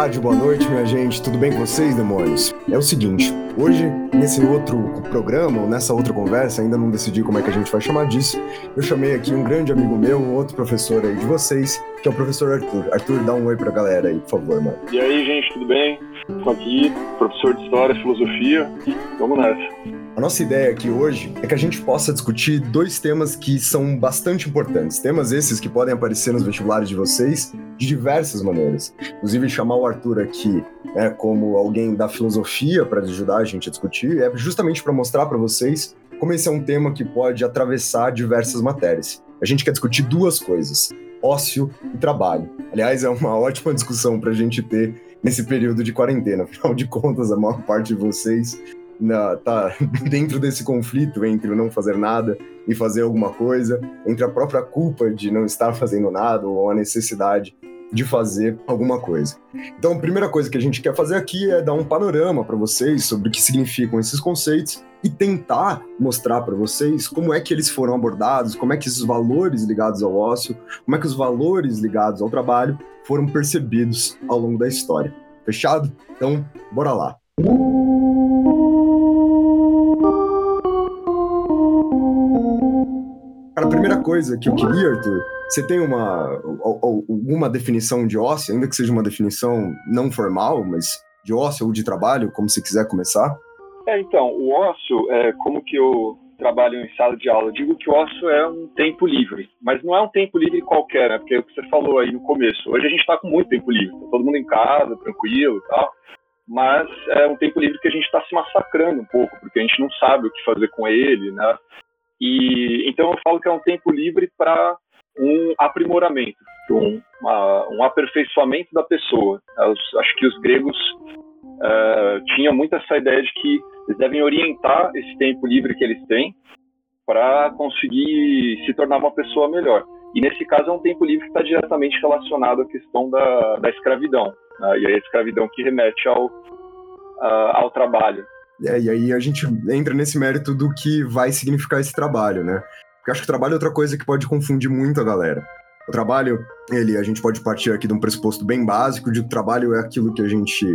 tarde, boa noite, minha gente. Tudo bem com vocês, demônios? É o seguinte, hoje, nesse outro programa, ou nessa outra conversa, ainda não decidi como é que a gente vai chamar disso, eu chamei aqui um grande amigo meu, outro professor aí de vocês, que é o professor Arthur. Arthur, dá um oi pra galera aí, por favor, mano. E aí, gente, tudo bem? Estou aqui, professor de História e Filosofia. Vamos nessa. A nossa ideia aqui hoje é que a gente possa discutir dois temas que são bastante importantes. Temas esses que podem aparecer nos vestibulares de vocês de diversas maneiras. Inclusive, chamar o Arthur aqui né, como alguém da filosofia para ajudar a gente a discutir é justamente para mostrar para vocês como esse é um tema que pode atravessar diversas matérias. A gente quer discutir duas coisas: ócio e trabalho. Aliás, é uma ótima discussão para a gente ter nesse período de quarentena. Afinal de contas, a maior parte de vocês na, tá dentro desse conflito entre o não fazer nada e fazer alguma coisa, entre a própria culpa de não estar fazendo nada ou a necessidade de fazer alguma coisa. Então, a primeira coisa que a gente quer fazer aqui é dar um panorama para vocês sobre o que significam esses conceitos e tentar mostrar para vocês como é que eles foram abordados, como é que esses valores ligados ao ócio, como é que os valores ligados ao trabalho foram percebidos ao longo da história. Fechado? Então, bora lá. Cara, a primeira coisa que eu queria, Arthur, você tem uma alguma definição de ócio, ainda que seja uma definição não formal, mas de ócio ou de trabalho, como você quiser começar? É, então, o ócio, é, como que eu trabalho em sala de aula, eu digo que o ócio é um tempo livre, mas não é um tempo livre qualquer, né? Porque é o que você falou aí no começo. Hoje a gente está com muito tempo livre, tá todo mundo em casa, tranquilo e tal, mas é um tempo livre que a gente está se massacrando um pouco, porque a gente não sabe o que fazer com ele, né? E então eu falo que é um tempo livre para um aprimoramento, um, uma, um aperfeiçoamento da pessoa. Os, acho que os gregos uh, tinham muito essa ideia de que eles devem orientar esse tempo livre que eles têm para conseguir se tornar uma pessoa melhor. E nesse caso é um tempo livre que está diretamente relacionado à questão da, da escravidão, né? e a escravidão que remete ao, uh, ao trabalho. É, e aí a gente entra nesse mérito do que vai significar esse trabalho, né? Porque acho que o trabalho é outra coisa que pode confundir muito a galera. O trabalho, ele, a gente pode partir aqui de um pressuposto bem básico de que o trabalho é aquilo que a gente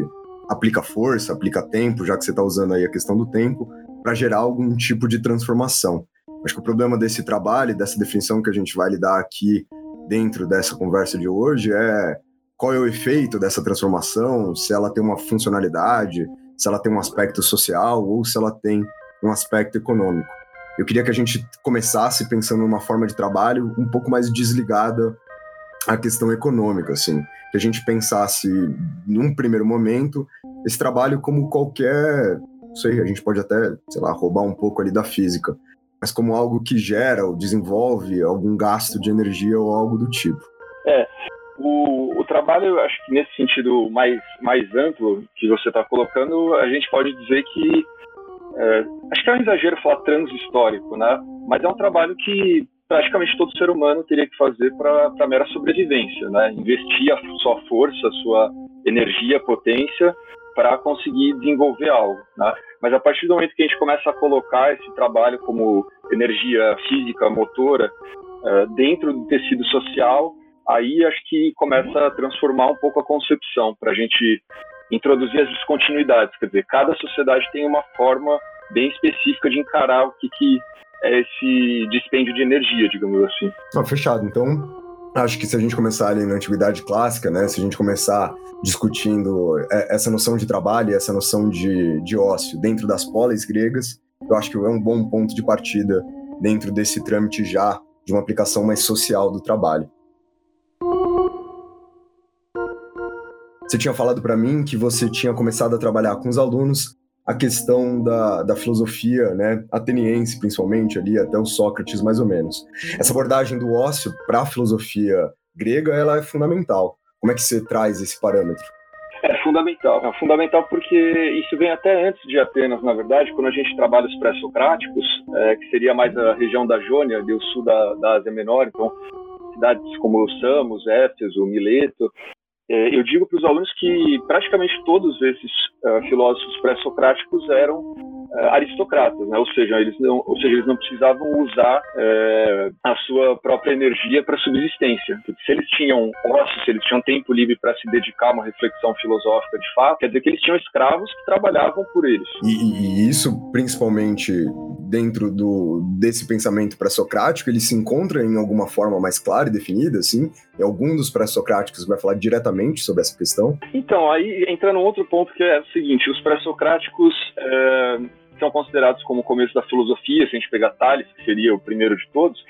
aplica força, aplica tempo, já que você está usando aí a questão do tempo, para gerar algum tipo de transformação. Acho que o problema desse trabalho, dessa definição que a gente vai lidar aqui dentro dessa conversa de hoje é qual é o efeito dessa transformação, se ela tem uma funcionalidade, se ela tem um aspecto social ou se ela tem um aspecto econômico. Eu queria que a gente começasse pensando numa forma de trabalho um pouco mais desligada à questão econômica, assim, que a gente pensasse num primeiro momento esse trabalho como qualquer, não sei, a gente pode até, sei lá, roubar um pouco ali da física, mas como algo que gera ou desenvolve algum gasto de energia ou algo do tipo. É, o, o trabalho, acho que nesse sentido mais, mais amplo que você está colocando, a gente pode dizer que. É, acho que é um exagero falar transhistórico, né? Mas é um trabalho que praticamente todo ser humano teria que fazer para mera sobrevivência, né? Investir a sua força, a sua energia, potência para conseguir desenvolver algo, né? Mas a partir do momento que a gente começa a colocar esse trabalho como energia física, motora, uh, dentro do tecido social, aí acho que começa a transformar um pouco a concepção para a gente introduzir as descontinuidades. Quer dizer, cada sociedade tem uma forma bem específica de encarar o que, que esse dispêndio de energia, digamos assim. Ah, fechado. Então, acho que se a gente começar ali na antiguidade clássica, né, se a gente começar discutindo é, essa noção de trabalho, essa noção de, de ócio dentro das polis gregas, eu acho que é um bom ponto de partida dentro desse trâmite já de uma aplicação mais social do trabalho. Você tinha falado para mim que você tinha começado a trabalhar com os alunos a questão da, da filosofia, né, ateniense principalmente ali, até o Sócrates mais ou menos. Essa abordagem do ócio para a filosofia grega, ela é fundamental. Como é que você traz esse parâmetro? É fundamental, é fundamental porque isso vem até antes de Atenas, na verdade, quando a gente trabalha os pré-socráticos, é, que seria mais a região da Jônia, do sul da, da Ásia Menor, então cidades como Samos, Éfeso, Mileto. É, eu digo para os alunos que praticamente todos esses uh, filósofos pré-socráticos eram aristocratas, né? ou, seja, eles não, ou seja, eles não precisavam usar uh, a sua própria energia para subsistência. Porque se eles tinham ócio, se eles tinham tempo livre para se dedicar a uma reflexão filosófica de fato, quer dizer que eles tinham escravos que trabalhavam por eles. E, e isso, principalmente dentro do, desse pensamento pré-socrático, ele se encontra em alguma forma mais clara e definida, assim? Em algum dos pré-socráticos vai falar diretamente sobre essa questão? Então, aí entra num outro ponto que é o seguinte, os pré-socráticos... É são considerados como o começo da filosofia, se a gente pegar Tales, que seria o primeiro de todos.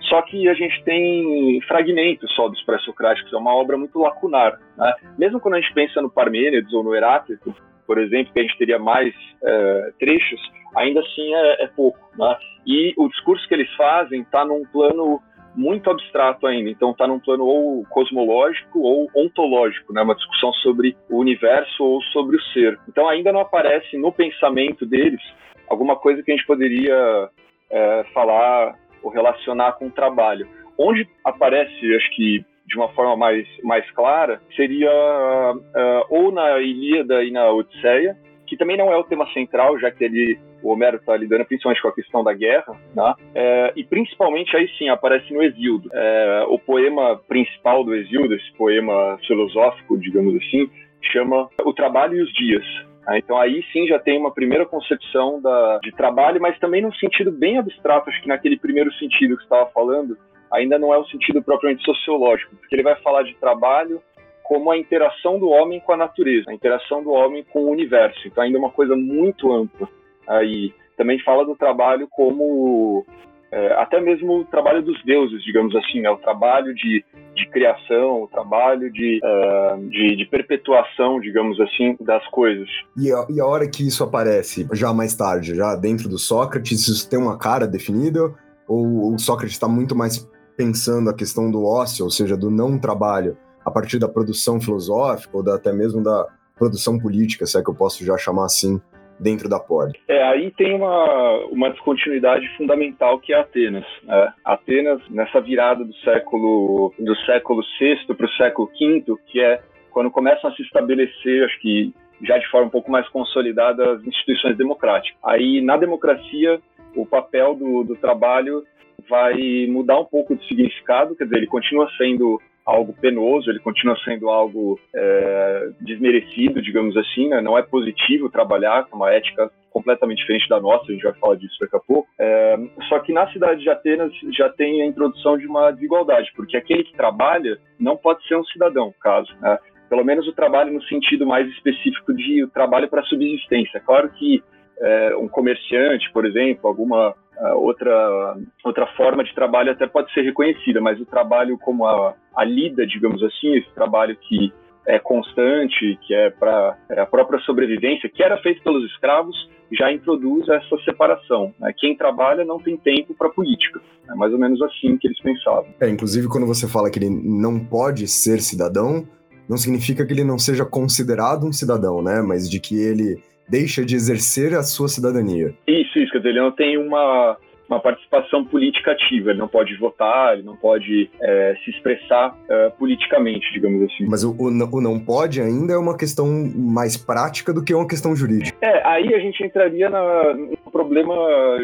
Só que a gente tem fragmentos só dos pré-socráticos, é uma obra muito lacunar. Né? Mesmo quando a gente pensa no Parmênides ou no Heráclito, por exemplo, que a gente teria mais é, trechos, ainda assim é, é pouco. Né? E o discurso que eles fazem está num plano muito abstrato ainda. Então está num plano ou cosmológico ou ontológico, né? Uma discussão sobre o universo ou sobre o ser. Então ainda não aparece no pensamento deles alguma coisa que a gente poderia é, falar ou relacionar com o trabalho. Onde aparece, acho que de uma forma mais, mais clara, seria uh, ou na Ilíada e na Odisseia, que também não é o tema central, já que ele, o Homero está lidando principalmente com a questão da guerra, né? é, e principalmente aí sim aparece no Exíodo. É, o poema principal do Exíodo, esse poema filosófico, digamos assim, chama O Trabalho e os Dias. Né? Então aí sim já tem uma primeira concepção da, de trabalho, mas também num sentido bem abstrato, acho que naquele primeiro sentido que você estava falando, ainda não é um sentido propriamente sociológico, porque ele vai falar de trabalho como a interação do homem com a natureza, a interação do homem com o universo. Então, ainda é uma coisa muito ampla. Aí também fala do trabalho como é, até mesmo o trabalho dos deuses, digamos assim, né? o trabalho de, de criação, o trabalho de, uh, de, de, perpetuação, digamos assim, das coisas. E a, e a hora que isso aparece, já mais tarde, já dentro do Sócrates, isso tem uma cara definida? Ou o Sócrates está muito mais pensando a questão do ócio, ou seja, do não trabalho, a partir da produção filosófica ou da, até mesmo da produção política, se é que eu posso já chamar assim, dentro da Poli. É, aí tem uma, uma descontinuidade fundamental que é Atenas. Né? Atenas, nessa virada do século do século VI para o século V, que é quando começam a se estabelecer, acho que já de forma um pouco mais consolidada, as instituições democráticas. Aí, na democracia, o papel do, do trabalho vai mudar um pouco de significado, quer dizer, ele continua sendo algo penoso, ele continua sendo algo é, desmerecido, digamos assim, né? não é positivo trabalhar com uma ética completamente diferente da nossa, a gente vai falar disso daqui a pouco. É, só que na cidade de Atenas já tem a introdução de uma desigualdade, porque aquele que trabalha não pode ser um cidadão, caso. Né? Pelo menos o trabalho no sentido mais específico de o trabalho para subsistência. Claro que é, um comerciante, por exemplo, alguma outra, outra forma de trabalho até pode ser reconhecida, mas o trabalho como a, a lida, digamos assim, esse trabalho que é constante, que é para é a própria sobrevivência, que era feito pelos escravos, já introduz essa separação. Né? Quem trabalha não tem tempo para política. É mais ou menos assim que eles pensavam. É, inclusive quando você fala que ele não pode ser cidadão, não significa que ele não seja considerado um cidadão, né? Mas de que ele deixa de exercer a sua cidadania. Isso, isso, quer dizer, ele não tem uma, uma participação política ativa, ele não pode votar, ele não pode é, se expressar é, politicamente, digamos assim. Mas o, o, não pode ainda é uma questão mais prática do que uma questão jurídica. É, aí a gente entraria na, no problema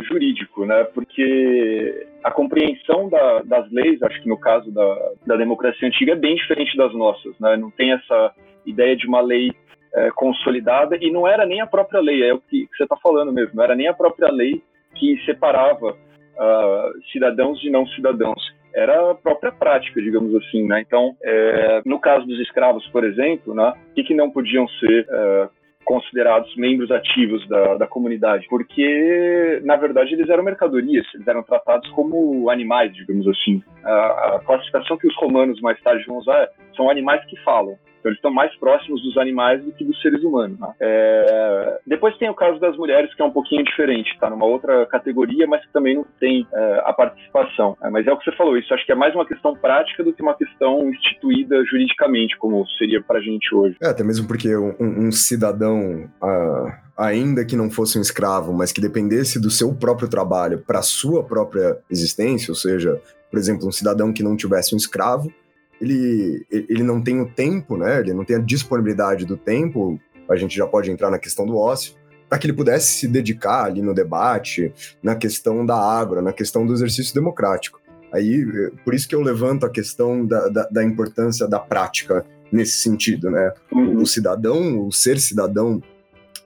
jurídico, né? Porque a compreensão da, das leis, acho que no caso da, da democracia antiga, é bem diferente das nossas, né? Não tem essa ideia de uma lei é, consolidada e não era nem a própria lei, é o que, você está falando mesmo, não era nem a própria lei que separava uh, cidadãos de não cidadãos, era a própria prática, digamos assim, né? Então, é, no caso dos escravos, por exemplo, né, que, que não podiam ser é, considerados membros ativos da, da comunidade, porque na verdade eles eram mercadorias, eles eram tratados como animais, digamos assim. A, a classificação que os romanos mais tarde vão usar é, são animais que falam. Então eles estão mais próximos dos animais do que dos seres humanos. Né? É... Depois tem o caso das mulheres, que é um pouquinho diferente, tá numa outra categoria, mas que também não tem é, a participação. É, mas é o que você falou, isso acho que é mais uma questão prática do que uma questão instituída juridicamente, como seria para a gente hoje. É, até mesmo porque um, um cidadão. Uh ainda que não fosse um escravo, mas que dependesse do seu próprio trabalho para sua própria existência, ou seja, por exemplo, um cidadão que não tivesse um escravo, ele, ele não tem o tempo, né? Ele não tem a disponibilidade do tempo, a gente já pode entrar na questão do ócio, para que ele pudesse se dedicar ali no debate, na questão da água, na questão do exercício democrático. Aí, por isso que eu levanto a questão da, da, da importância da prática nesse sentido, né? Uhum. O cidadão, o ser cidadão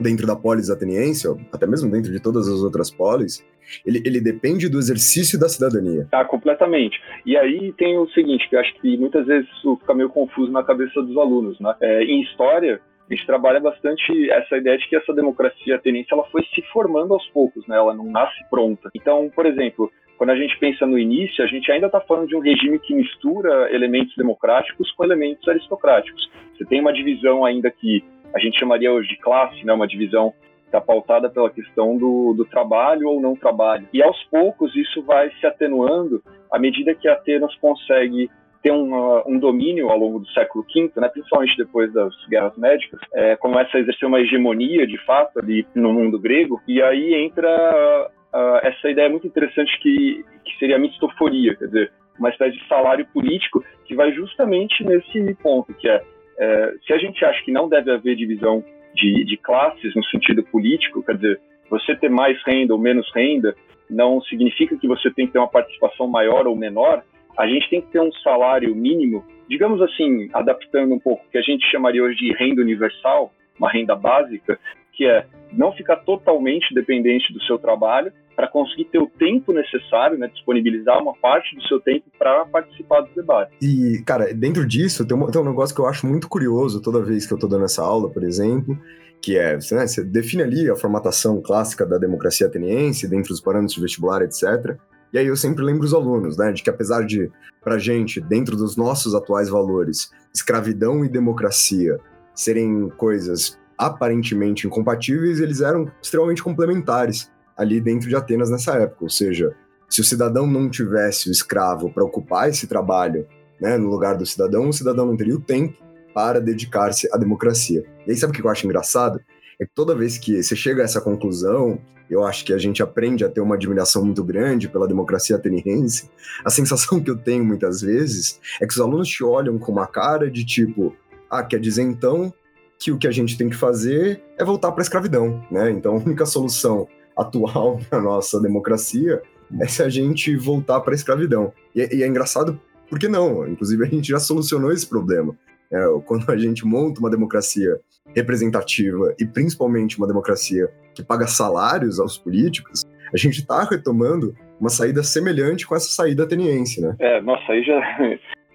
dentro da polis ateniense, até mesmo dentro de todas as outras polis, ele, ele depende do exercício da cidadania. Ah, completamente. E aí tem o seguinte, que eu acho que muitas vezes isso fica meio confuso na cabeça dos alunos, né? É, em história, a gente trabalha bastante essa ideia de que essa democracia ateniense ela foi se formando aos poucos, né? Ela não nasce pronta. Então, por exemplo, quando a gente pensa no início, a gente ainda está falando de um regime que mistura elementos democráticos com elementos aristocráticos. Você tem uma divisão ainda que a gente chamaria hoje de classe, né, uma divisão está pautada pela questão do, do, trabalho ou não trabalho. E aos poucos isso vai se atenuando à medida que Atenas consegue ter um, um domínio ao longo do século V, né, principalmente depois das guerras médicas, é, começa a exercer uma hegemonia de fato ali no mundo grego, e aí entra uh, essa ideia muito interessante que, que seria a mistoforia, quer dizer, uma espécie de salário político que vai justamente nesse ponto, que é é, se a gente acha que não deve haver divisão de, de classes no sentido político, quer dizer, você ter mais renda ou menos renda não significa que você tem que ter uma participação maior ou menor. A gente tem que ter um salário mínimo, digamos assim, adaptando um pouco, que a gente chamaria hoje de renda universal, uma renda básica, que é não ficar totalmente dependente do seu trabalho para conseguir ter o tempo necessário, né, disponibilizar uma parte do seu tempo para participar do debate. E, cara, dentro disso tem um, tem um negócio que eu acho muito curioso toda vez que eu estou dando essa aula, por exemplo, que é, né, você define ali a formatação clássica da democracia ateniense, dentro dos parâmetros de vestibular, etc., e aí eu sempre lembro os alunos, né, de que apesar de, pra gente, dentro dos nossos atuais valores, escravidão e democracia serem coisas aparentemente incompatíveis, eles eram extremamente complementares ali dentro de Atenas nessa época. Ou seja, se o cidadão não tivesse o escravo para ocupar esse trabalho né, no lugar do cidadão, o cidadão não teria o tempo para dedicar-se à democracia. E aí, sabe o que eu acho engraçado? É que toda vez que você chega a essa conclusão, eu acho que a gente aprende a ter uma admiração muito grande pela democracia ateniense. A sensação que eu tenho muitas vezes é que os alunos te olham com uma cara de tipo, ah, quer dizer então que o que a gente tem que fazer é voltar para a escravidão, né? Então a única solução atual para nossa democracia é se a gente voltar para a escravidão. E, e, é engraçado porque não, inclusive a gente já solucionou esse problema. É, quando a gente monta uma democracia representativa e principalmente uma democracia que paga salários aos políticos, a gente está retomando uma saída semelhante com essa saída ateniense, né? É, nossa, aí já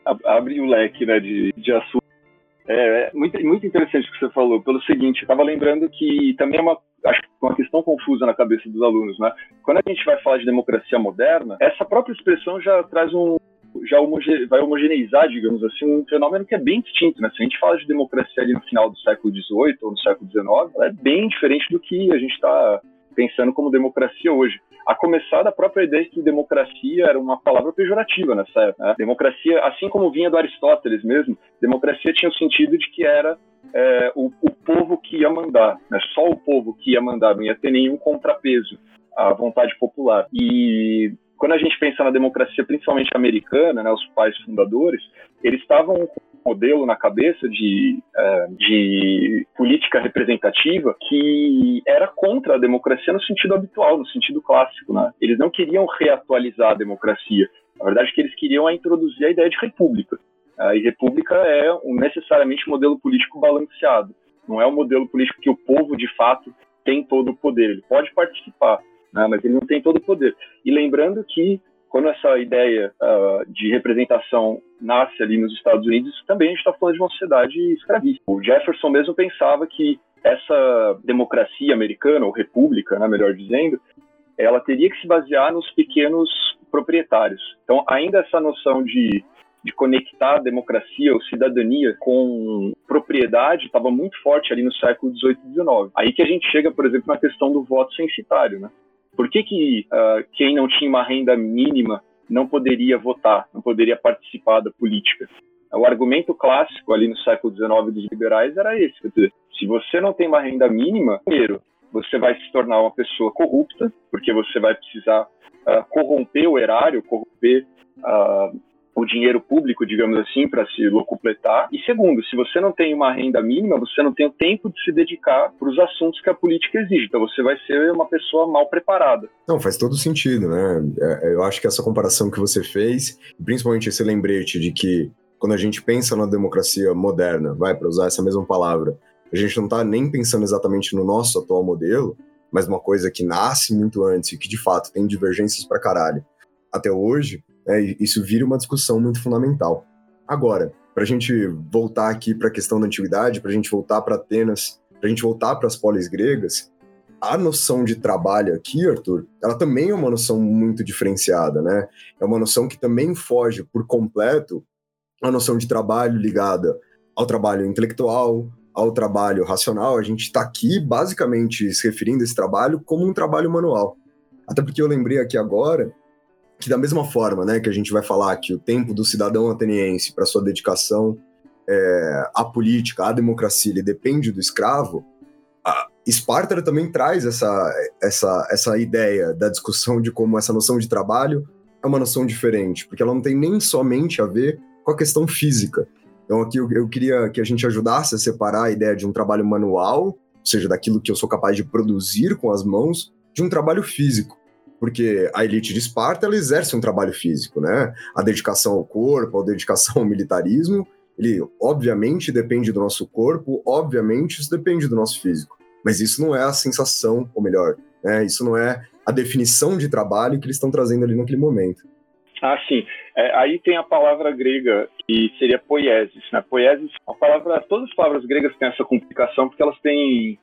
abre o leque né, de, de é, é muito, muito interessante o que você falou, pelo seguinte, eu estava lembrando que também é uma, acho, uma questão confusa na cabeça dos alunos, né? Quando a gente vai falar de democracia moderna, essa própria expressão já traz um, já homoge, vai homogeneizar, digamos assim, um fenômeno que é bem distinto, né? Se a gente fala de democracia ali no final do século XVIII ou no século XIX, ela é bem diferente do que a gente está pensando como democracia hoje a começar da própria ideia de que democracia era uma palavra pejorativa nessa época. Né? Democracia, assim como vinha do Aristóteles mesmo, democracia tinha o sentido de que era é, o, o, povo que ia mandar, né? só o povo que ia mandar, não ia ter nenhum contrapeso à vontade popular. E quando a gente pensa na democracia, principalmente americana, né, os pais fundadores, eles estavam modelo na cabeça de, é, de política representativa que era contra a democracia no sentido habitual, no sentido clássico. Né? Eles não queriam reatualizar a democracia. Na verdade, que eles queriam é introduzir a ideia de república. Uh, e república é um, necessariamente um modelo político balanceado. Não é um modelo político que o povo, de fato, tem todo o poder. Ele pode participar, né? mas ele não tem todo o poder. E lembrando que quando essa ideia uh, de representação nasce ali nos Estados Unidos, também a gente está falando de uma sociedade escravista. O Jefferson mesmo pensava que essa democracia americana, ou república, né, melhor dizendo, ela teria que se basear nos pequenos proprietários. Então, ainda essa noção de de conectar a democracia ou cidadania com propriedade estava muito forte ali no século XVIII e XIX. Aí que a gente chega, por exemplo, na questão do voto censitário, né? Por que, que uh, quem não tinha uma renda mínima não poderia votar, não poderia participar da política? O argumento clássico ali no século XIX dos liberais era esse: quer dizer, se você não tem uma renda mínima, primeiro, você vai se tornar uma pessoa corrupta, porque você vai precisar uh, corromper o erário, corromper uh, o dinheiro público, digamos assim, para se locupletar. E segundo, se você não tem uma renda mínima, você não tem o tempo de se dedicar para os assuntos que a política exige. Então você vai ser uma pessoa mal preparada. Não, faz todo sentido, né? É, eu acho que essa comparação que você fez, principalmente esse lembrete de que quando a gente pensa na democracia moderna, vai para usar essa mesma palavra, a gente não está nem pensando exatamente no nosso atual modelo, mas uma coisa que nasce muito antes e que de fato tem divergências para caralho até hoje, é, isso vira uma discussão muito fundamental. Agora, para a gente voltar aqui para a questão da antiguidade, para a gente voltar para Atenas, para a gente voltar para as polis gregas, a noção de trabalho aqui, Arthur, ela também é uma noção muito diferenciada, né? É uma noção que também foge por completo a noção de trabalho ligada ao trabalho intelectual, ao trabalho racional. A gente está aqui basicamente se referindo a esse trabalho como um trabalho manual. Até porque eu lembrei aqui agora que da mesma forma, né, que a gente vai falar que o tempo do cidadão ateniense para sua dedicação é, à política, à democracia, ele depende do escravo, a Esparta também traz essa, essa, essa ideia da discussão de como essa noção de trabalho é uma noção diferente, porque ela não tem nem somente a ver com a questão física. Então aqui eu, eu queria que a gente ajudasse a separar a ideia de um trabalho manual, ou seja, daquilo que eu sou capaz de produzir com as mãos, de um trabalho físico porque a elite de Esparta ela exerce um trabalho físico, né? A dedicação ao corpo, a dedicação ao militarismo, ele obviamente depende do nosso corpo, obviamente isso depende do nosso físico. Mas isso não é a sensação, ou melhor, né? Isso não é a definição de trabalho que eles estão trazendo ali naquele momento. Ah, sim. É, aí tem a palavra grega que seria poiesis. Né? Poiesis, a palavra, todas as palavras gregas têm essa complicação porque elas têm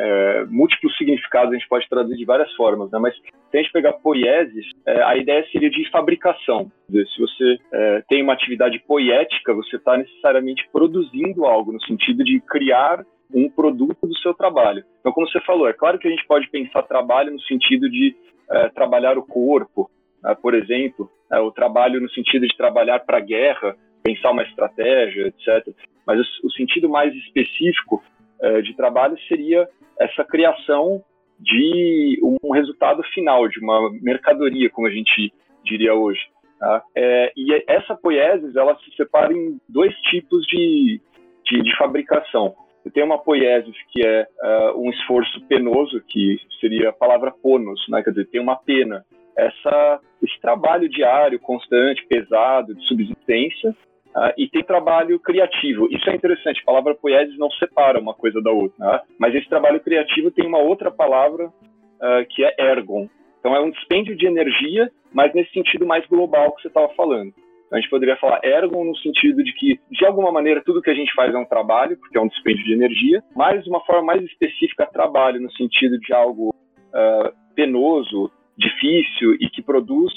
é, múltiplos significados, a gente pode traduzir de várias formas, né? mas se a gente pegar poiesis, é, a ideia seria de fabricação. Se você é, tem uma atividade poética, você está necessariamente produzindo algo, no sentido de criar um produto do seu trabalho. Então, como você falou, é claro que a gente pode pensar trabalho no sentido de é, trabalhar o corpo, né? por exemplo, é, o trabalho no sentido de trabalhar para a guerra, pensar uma estratégia, etc. Mas o, o sentido mais específico é, de trabalho seria essa criação de um resultado final, de uma mercadoria, como a gente diria hoje. Tá? É, e essa poiesis, ela se separa em dois tipos de, de, de fabricação. Você tem uma poiesis que é uh, um esforço penoso, que seria a palavra ponos, né? quer dizer, tem uma pena. Essa, esse trabalho diário, constante, pesado, de subsistência, Uh, e tem trabalho criativo. Isso é interessante, a palavra poiesis não separa uma coisa da outra, né? mas esse trabalho criativo tem uma outra palavra uh, que é ergon. Então é um dispêndio de energia, mas nesse sentido mais global que você estava falando. Então, a gente poderia falar ergon no sentido de que, de alguma maneira, tudo que a gente faz é um trabalho, porque é um dispêndio de energia, mas de uma forma mais específica, trabalho no sentido de algo uh, penoso, difícil e que produz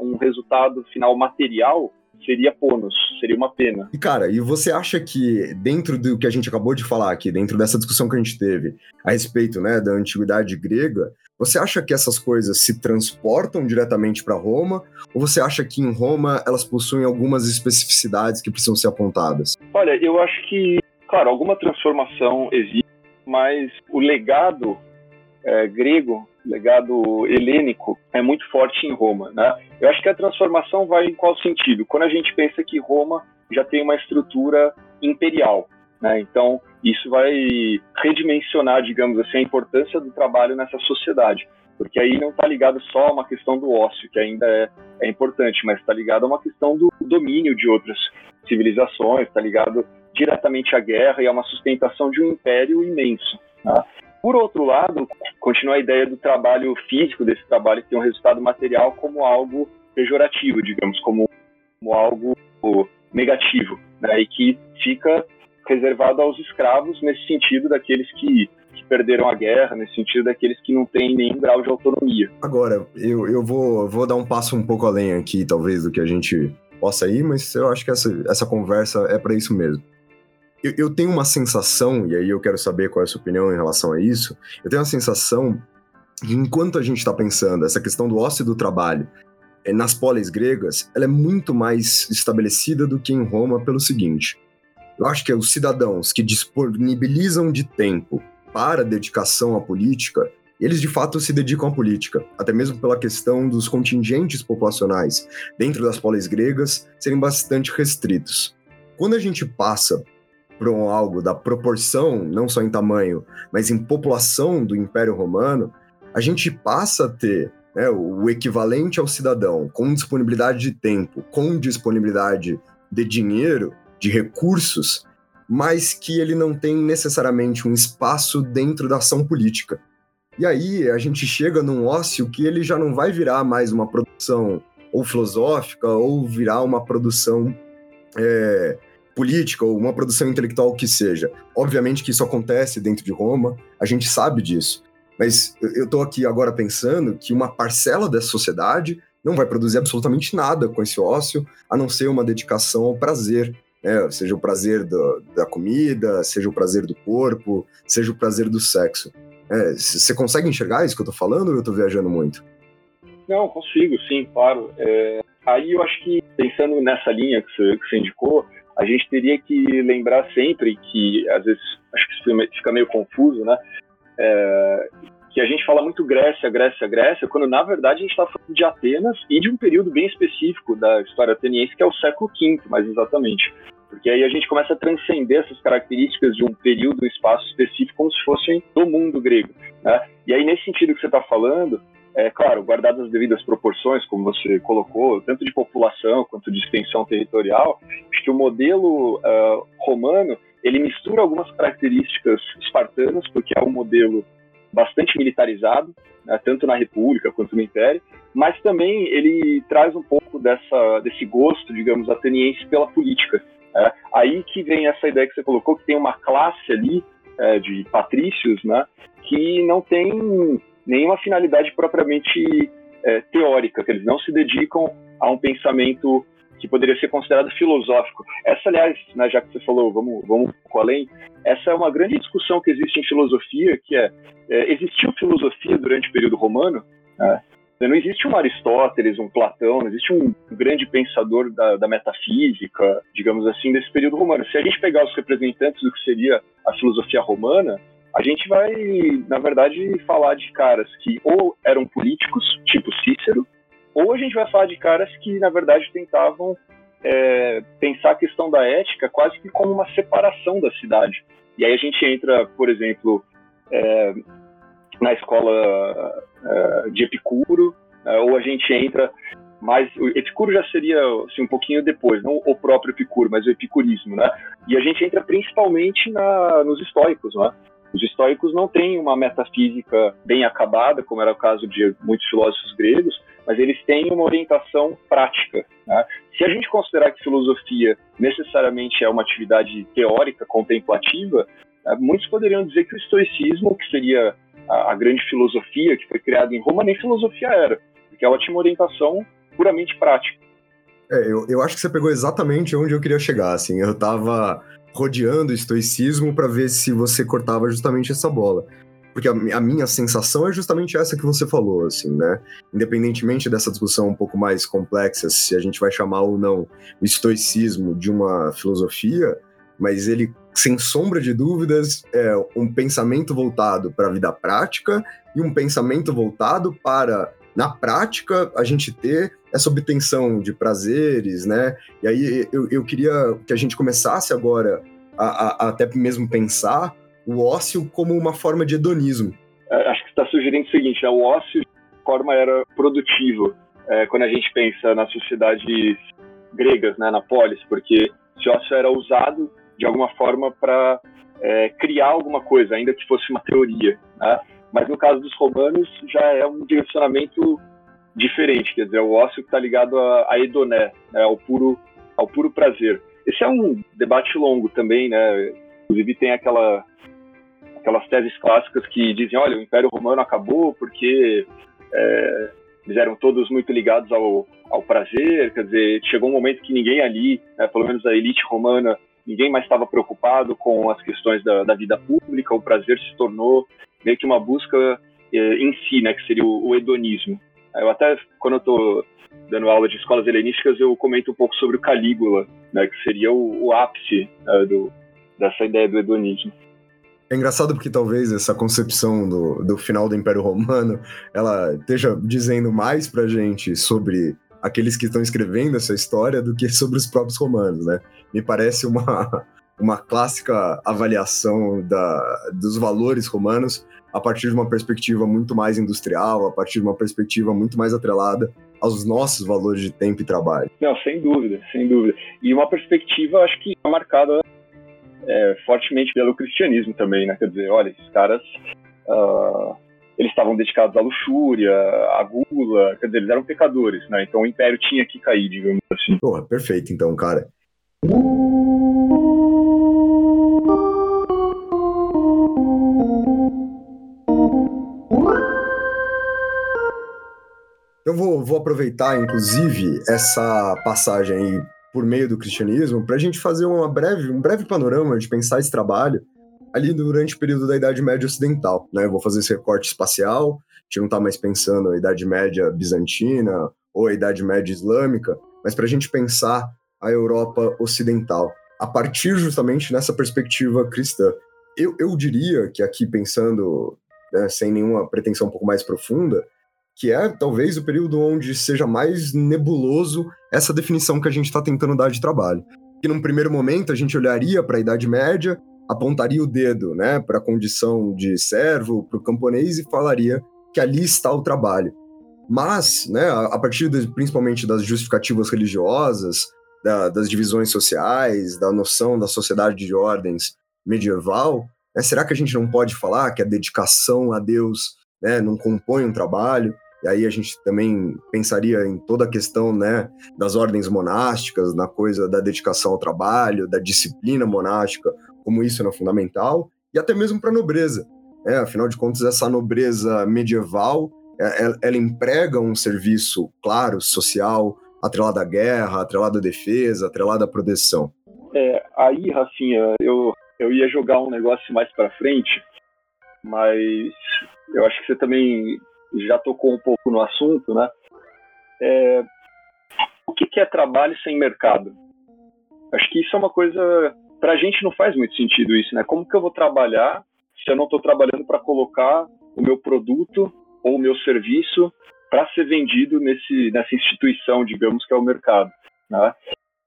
um resultado final material seria pônus, seria uma pena. E cara, e você acha que dentro do que a gente acabou de falar aqui, dentro dessa discussão que a gente teve a respeito, né, da antiguidade grega, você acha que essas coisas se transportam diretamente para Roma ou você acha que em Roma elas possuem algumas especificidades que precisam ser apontadas? Olha, eu acho que, claro, alguma transformação existe, mas o legado é, grego legado helênico é muito forte em Roma, né? Eu acho que a transformação vai em qual sentido? Quando a gente pensa que Roma já tem uma estrutura imperial, né? Então isso vai redimensionar, digamos assim, a importância do trabalho nessa sociedade, porque aí não está ligado só a uma questão do ócio, que ainda é, é importante, mas está ligado a uma questão do domínio de outras civilizações, está ligado diretamente à guerra e a uma sustentação de um império imenso. Né? Por outro lado, continua a ideia do trabalho físico, desse trabalho que tem um resultado material, como algo pejorativo, digamos, como, como algo negativo, né? e que fica reservado aos escravos nesse sentido daqueles que, que, perderam a guerra, nesse sentido daqueles que não têm nenhum grau de autonomia. Agora, eu, eu vou, vou dar um passo um pouco além aqui, talvez, do que a gente possa ir, mas eu acho que essa, essa conversa é para isso mesmo. Eu, eu tenho uma sensação, e aí eu quero saber qual é a sua opinião em relação a isso, eu tenho uma sensação que enquanto a gente está pensando essa questão do ócio e do trabalho é, nas polis gregas, ela é muito mais estabelecida do que em Roma pelo seguinte. Eu acho que é os cidadãos que disponibilizam de tempo para dedicação à política, eles de fato se dedicam à política, até mesmo pela questão dos contingentes populacionais dentro das polis gregas serem bastante restritos. Quando a gente passa para um algo da proporção, não só em tamanho, mas em população do Império Romano, a gente passa a ter né, o equivalente ao cidadão com disponibilidade de tempo, com disponibilidade de dinheiro, de recursos, mas que ele não tem necessariamente um espaço dentro da ação política. E aí a gente chega num ócio que ele já não vai virar mais uma produção ou filosófica ou virar uma produção é, política ou uma produção intelectual que seja. Obviamente que isso acontece dentro de Roma, a gente sabe disso. Mas eu estou aqui agora pensando que uma parcela dessa sociedade não vai produzir absolutamente nada com esse ócio, a não ser uma dedicação ao prazer, né? seja o prazer do, da comida, seja o prazer do corpo, seja o prazer do sexo. Você é, consegue enxergar isso que eu estou falando ou eu estou viajando muito? Não, consigo, sim, claro. É, aí eu acho que, pensando nessa linha que você indicou, a gente teria que lembrar sempre que, às vezes, acho que fica meio confuso, né? É, que a gente fala muito Grécia, Grécia, Grécia, quando na verdade a gente está falando de Atenas e de um período bem específico da história ateniense, que é o século V, mais exatamente. Porque aí a gente começa a transcender essas características de um período, um espaço específico, como se fossem do mundo grego. Né? E aí, nesse sentido que você está falando, é claro, guardadas as devidas proporções, como você colocou, tanto de população quanto de extensão territorial, acho que o modelo uh, romano ele mistura algumas características espartanas, porque é um modelo bastante militarizado, né, tanto na República quanto no Império, mas também ele traz um pouco dessa, desse gosto, digamos, ateniense pela política. É, aí que vem essa ideia que você colocou, que tem uma classe ali é, de patrícios, né, que não tem nenhuma finalidade propriamente é, teórica, que eles não se dedicam a um pensamento que poderia ser considerado filosófico. Essa, aliás, né, já que você falou, vamos, vamos um pouco além, essa é uma grande discussão que existe em filosofia, que é, é existiu filosofia durante o período romano? Né? Não existe um Aristóteles, um Platão, não existe um grande pensador da, da, metafísica, digamos assim, desse período romano. Se a gente pegar os representantes do que seria a filosofia romana, a gente vai, na verdade, falar de caras que ou eram políticos, tipo Cícero, ou a gente vai falar de caras que, na verdade, tentavam é, pensar a questão da ética quase que como uma separação da cidade. E aí a gente entra, por exemplo, é, na escola uh, de Epicuro, uh, ou a gente entra mais. O Epicuro já seria assim, um pouquinho depois, não o próprio Epicuro, mas o epicurismo, né? E a gente entra principalmente na, nos estoicos, né? Os estoicos não têm uma metafísica bem acabada, como era o caso de muitos filósofos gregos, mas eles têm uma orientação prática. Né? Se a gente considerar que filosofia necessariamente é uma atividade teórica, contemplativa, muitos poderiam dizer que o estoicismo, que seria a, a, grande filosofia que foi criada em Roma nem filosofia era, porque ela tinha uma orientação puramente prática. É, eu, eu acho que você pegou exatamente onde eu queria chegar, assim, eu estava rodeando o estoicismo para ver se você cortava justamente essa bola. Porque a, a, minha sensação é justamente essa que você falou, assim, né? Independentemente dessa discussão um pouco mais complexa, se a gente vai chamar ou não o estoicismo de uma filosofia, mas ele sem sombra de dúvidas, é um pensamento voltado para a vida prática e um pensamento voltado para, na prática, a gente ter essa obtenção de prazeres, né? E aí eu, eu queria que a gente começasse agora a, a, a até mesmo pensar o ócio como uma forma de hedonismo. É, acho que está sugerindo o seguinte, né? o ócio de forma era produtivo, é, quando a gente pensa nas sociedades gregas, né, na polis, porque esse ócio era usado de alguma forma para é, criar alguma coisa, ainda que fosse uma teoria. Né? Mas no caso dos romanos já é um direcionamento diferente, quer dizer, é o ócio que está ligado a, a hedoné, né? ao, puro, ao puro prazer. Esse é um debate longo também, né? Inclusive tem aquela, aquelas teses clássicas que dizem, olha, o Império Romano acabou porque é, eles eram todos muito ligados ao, ao prazer, quer dizer, chegou um momento que ninguém ali, né, pelo menos a elite romana, ninguém mais estava preocupado com as questões da, da, vida pública, o prazer se tornou meio que uma busca eh, em si, né, que seria o, o hedonismo. Eu até, quando eu estou dando aula de escolas helenísticas, eu comento um pouco sobre o Calígula, né, que seria o, o ápice uh, do, dessa ideia do hedonismo. É engraçado porque talvez essa concepção do, do final do Império Romano ela esteja dizendo mais pra gente sobre aqueles que estão escrevendo essa história do que sobre os próprios romanos, né? Me parece uma, uma clássica avaliação da, dos valores romanos a partir de uma perspectiva muito mais industrial, a partir de uma perspectiva muito mais atrelada aos nossos valores de tempo e trabalho. Não, sem dúvida, sem dúvida. E uma perspectiva, acho que marcada é, fortemente pelo cristianismo também, né? Quer dizer, olha, esses caras, uh, eles estavam dedicados à luxúria, à gula, quer dizer, eles eram pecadores, né? Então o império tinha que cair, digamos assim. Porra, perfeito, então, cara. Eu vou, vou aproveitar, inclusive, essa passagem aí por meio do cristianismo para a gente fazer uma breve, um breve panorama de pensar esse trabalho ali durante o período da Idade Média Ocidental. Né? Eu vou fazer esse recorte espacial, a gente não está mais pensando a Idade Média Bizantina ou a Idade Média Islâmica, mas para a gente pensar a Europa Ocidental, a partir justamente nessa perspectiva cristã. Eu, eu diria que aqui pensando, né, sem nenhuma pretensão um pouco mais profunda, que é talvez o período onde seja mais nebuloso essa definição que a gente está tentando dar de trabalho. Que num primeiro momento a gente olharia para a Idade Média, apontaria o dedo né, para a condição de servo, para o camponês e falaria que ali está o trabalho. Mas, né, a partir de, principalmente das justificativas religiosas, da, das divisões sociais, da noção da sociedade de ordens medieval, né, será que a gente não pode falar que a dedicação a Deus né, não compõe um trabalho? E aí a gente também pensaria em toda a questão né, das ordens monásticas, na coisa da dedicação ao trabalho, da disciplina monástica, como isso é fundamental, e até mesmo para a nobreza. Né? Afinal de contas, essa nobreza medieval, é, é, ela emprega um serviço, claro, social, atrelado à guerra, atrelado à defesa, atrelado à proteção. É, aí, Rafinha, eu, eu ia jogar um negócio mais para frente, mas eu acho que você também já tocou um pouco no assunto, né? É, o que, é trabalho sem mercado? Acho que isso é uma coisa para a gente não faz muito sentido isso, né? Como que eu vou trabalhar se eu não estou trabalhando para colocar o meu produto ou o meu serviço para ser vendido nesse, nessa instituição, digamos, que é o mercado, né?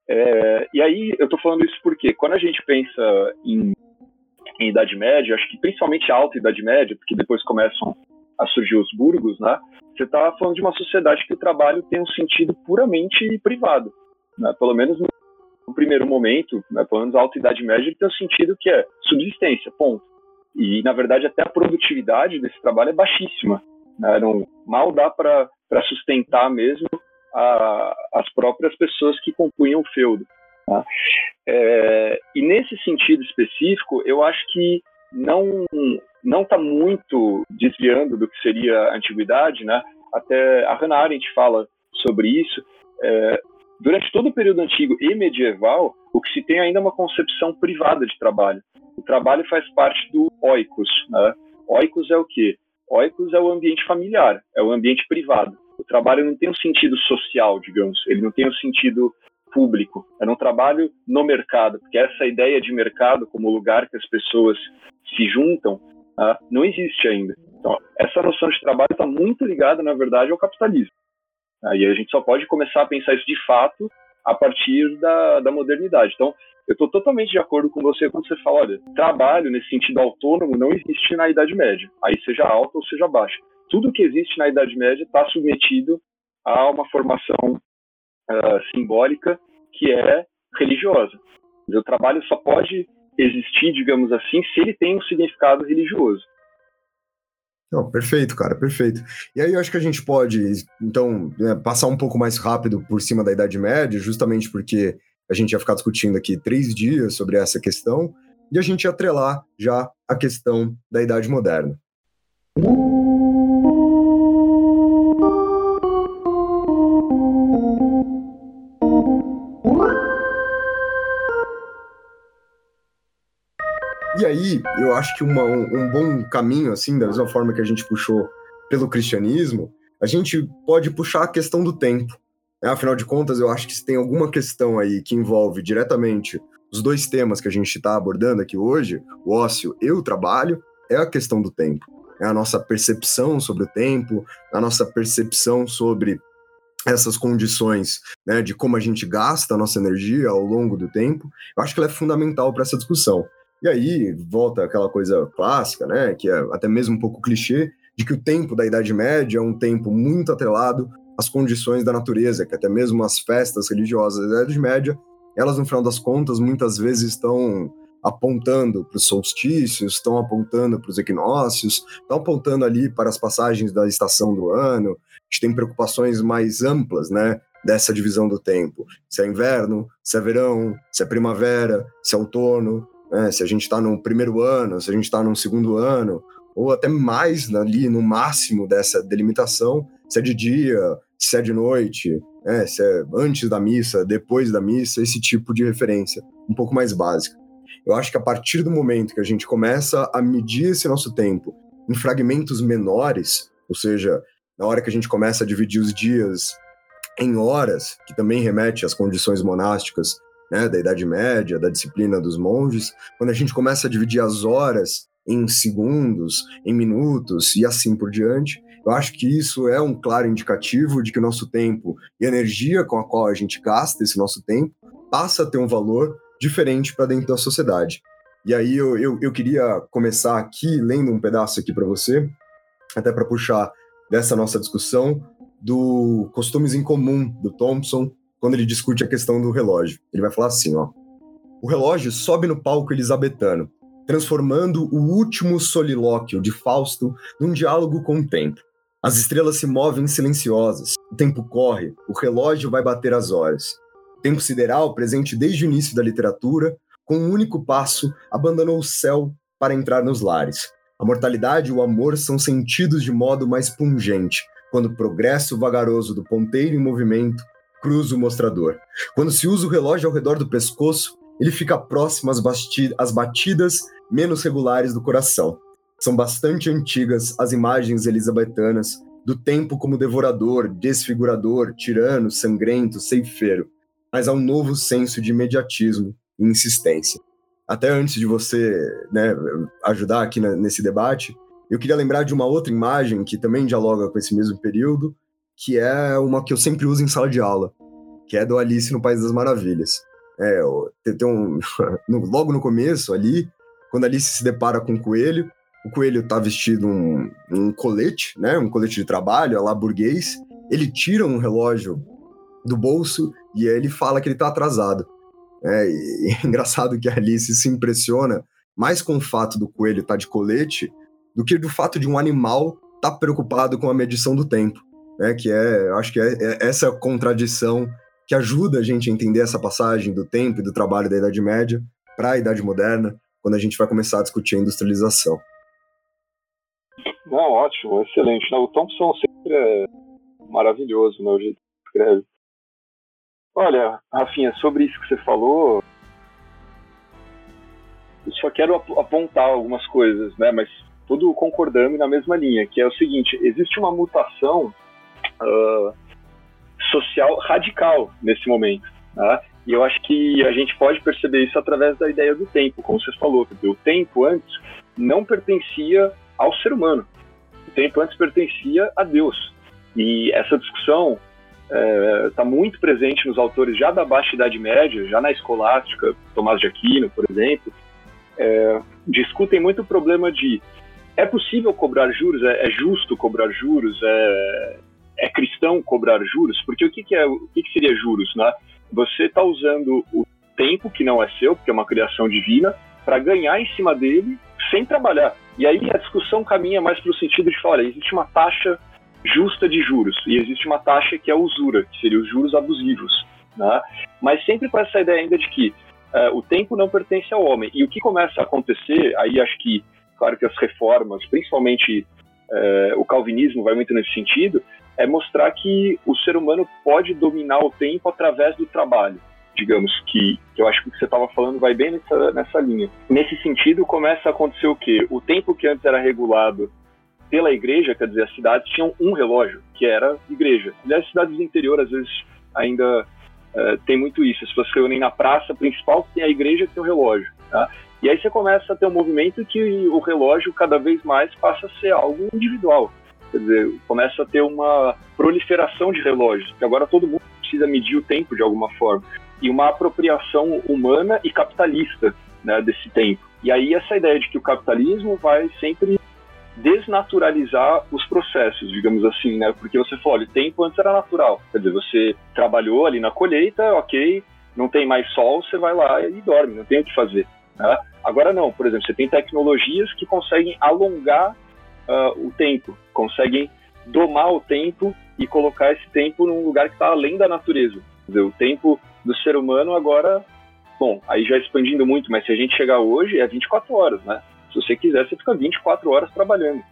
É, e aí eu estou falando isso porque quando a gente pensa em, em Idade Média, acho que principalmente alta Idade Média, porque depois começam a surgir os burgos, né? Você está falando de uma sociedade que o trabalho tem um sentido puramente privado, né? Pelo menos no primeiro momento, né? pelo menos a alta idade média, ele tem um sentido que é subsistência, ponto. E na verdade até a produtividade desse trabalho é baixíssima, né? Não, mal dá para sustentar mesmo a, as próprias pessoas que compunham o feudo. Tá? É, e nesse sentido específico, eu acho que não não está muito desviando do que seria a antiguidade, né? Até a Hannah Arendt fala sobre isso. É, durante todo o período antigo e medieval, o que se tem ainda é uma concepção privada de trabalho. O trabalho faz parte do oikos. Né? Oikos é o quê? Oikos é o ambiente familiar, é o ambiente privado. O trabalho não tem um sentido social, digamos, ele não tem um sentido público. É um trabalho no mercado, porque essa ideia de mercado como lugar que as pessoas se juntam uh, não existe ainda. Então, essa noção de trabalho está muito ligada, na verdade, ao capitalismo. Aí uh, a gente só pode começar a pensar isso de fato a partir da, da modernidade. Então, eu estou totalmente de acordo com você quando você fala, olha, trabalho nesse sentido autônomo não existe na Idade Média, aí seja alta ou seja baixa. Tudo que existe na Idade Média está submetido a uma formação uh, simbólica que é religiosa. O trabalho só pode existir, digamos assim, se ele tem um significado religioso. Não, perfeito, cara, perfeito. E aí eu acho que a gente pode, então, né, passar um pouco mais rápido por cima da Idade Média, justamente porque a gente ia ficar discutindo aqui três dias sobre essa questão, e a gente ia atrelar já a questão da Idade Moderna. Eu acho que uma, um, um bom caminho, assim, da mesma forma que a gente puxou pelo cristianismo, a gente pode puxar a questão do tempo. Né? Afinal de contas, eu acho que se tem alguma questão aí que envolve diretamente os dois temas que a gente está abordando aqui hoje, o ócio e o trabalho, é a questão do tempo. É a nossa percepção sobre o tempo, a nossa percepção sobre essas condições né, de como a gente gasta a nossa energia ao longo do tempo, eu acho que ela é fundamental para essa discussão. E aí volta aquela coisa clássica, né, que é até mesmo um pouco clichê, de que o tempo da Idade Média é um tempo muito atrelado às condições da natureza, que até mesmo as festas religiosas da Idade Média, elas no final das contas muitas vezes estão apontando para os solstícios, estão apontando para os equinócios, estão apontando ali para as passagens da estação do ano. A gente tem preocupações mais amplas, né, dessa divisão do tempo. Se é inverno, se é verão, se é primavera, se é outono, né, se a gente está no primeiro ano, se a gente está no segundo ano, ou até mais ali no máximo dessa delimitação, se é de dia, se é de noite, né, se é antes da missa, depois da missa, esse tipo de referência um pouco mais básica. Eu acho que a partir do momento que a gente começa a medir esse nosso tempo em fragmentos menores, ou seja, na hora que a gente começa a dividir os dias em horas, que também remete às condições monásticas né, da Idade Média, da disciplina dos monges, quando a gente começa a dividir as horas em segundos, em minutos e assim por diante, eu acho que isso é um claro indicativo de que o nosso tempo e a energia com a qual a gente gasta esse nosso tempo passa a ter um valor diferente para dentro da sociedade. E aí eu, eu, eu, queria começar aqui lendo um pedaço aqui para você, até para puxar dessa nossa discussão do Costumes em Comum do Thompson, quando ele discute a questão do relógio. Ele vai falar assim, ó: O relógio sobe no palco elisabetano, transformando o último solilóquio de Fausto num diálogo com o tempo. As estrelas se movem silenciosas, o tempo corre, o relógio vai bater as horas. Tempo sideral, presente desde o início da literatura, com um único passo, abandonou o céu para entrar nos lares. A mortalidade e o amor são sentidos de modo mais pungente, quando o progresso vagaroso do ponteiro em movimento cruza o mostrador. Quando se usa o relógio ao redor do pescoço, ele fica próximo às, às batidas menos regulares do coração. São bastante antigas as imagens elisabetanas do tempo como devorador, desfigurador, tirano, sangrento, ceifeiro, mas há um novo senso de imediatismo e insistência até antes de você né, ajudar aqui na, nesse debate, eu queria lembrar de uma outra imagem que também dialoga com esse mesmo período, que é uma que eu sempre uso em sala de aula, que é do Alice no País das Maravilhas. É, tem, um, no, logo no começo ali, quando Alice se depara com o coelho, o coelho está vestido um, um colete, né, um colete de trabalho, lá burguês, ele tira um relógio do bolso e ele fala que ele está atrasado. É, e é engraçado que a Alice se impressiona mais com o fato do coelho estar tá de colete do que do fato de um animal estar tá preocupado com a medição do tempo. Né? Que é, acho que é, é essa contradição que ajuda a gente a entender essa passagem do tempo e do trabalho da Idade Média para a Idade Moderna, quando a gente vai começar a discutir a industrialização. Não, ótimo, excelente. Não, o Thompson sempre é maravilhoso, né, o jeito que escreve. Olha, Rafinha, sobre isso que você falou, eu só quero apontar algumas coisas, né? Mas tudo concordando na mesma linha, que é o seguinte: existe uma mutação uh, social radical nesse momento, né? E eu acho que a gente pode perceber isso através da ideia do tempo, como você falou. O tempo antes não pertencia ao ser humano. O tempo antes pertencia a Deus. E essa discussão está é, tá muito presente nos autores já da Baixa Idade Média, já na escolástica, Tomás de Aquino, por exemplo, é, discutem muito o problema de é possível cobrar juros, é, é justo cobrar juros, é, é, cristão cobrar juros, porque o que, que é o que, que seria juros, né? Você está usando o tempo que não é seu, porque é uma criação divina, para ganhar em cima dele sem trabalhar. E aí a discussão caminha mais para o sentido de falar, existe uma taxa justa de juros e existe uma taxa que é a usura, que seria os juros abusivos, né? Mas sempre com essa ideia ainda de que uh, o tempo não pertence ao homem. E o que começa a acontecer, aí acho que, claro que as reformas, principalmente uh, o calvinismo vai muito nesse sentido, é mostrar que o ser humano pode dominar o tempo através do trabalho. digamos, que, que eu acho que o que você estava falando vai bem nessa, nessa linha. Nesse sentido, começa a acontecer o quê? O tempo que antes era regulado pela igreja, quer dizer, as cidades tinham um relógio, que era igreja. E as cidades do interior, às vezes, ainda uh, tem muito isso. As pessoas se reúnem na praça principal, tem a igreja que tem o relógio. Tá? E aí você começa a ter um movimento que o relógio cada vez mais passa a ser algo individual. Quer dizer, começa a ter uma proliferação de relógios, que agora todo mundo precisa medir o tempo de alguma forma. E uma apropriação humana e capitalista né, desse tempo. E aí essa ideia de que o capitalismo vai sempre desnaturalizar os processos, digamos assim, né? Porque você falou, olha, o tempo antes era natural. Quer dizer, você trabalhou ali na colheita, ok, não tem mais sol, você vai lá e dorme, não tem o que fazer. Né? Agora não, por exemplo, você tem tecnologias que conseguem alongar uh, o tempo, conseguem domar o tempo e colocar esse tempo num lugar que está além da natureza. Dizer, o tempo do ser humano agora, bom, aí já expandindo muito, mas se a gente chegar hoje é 24 horas, né? Se você quiser, você fica 24 horas trabalhando.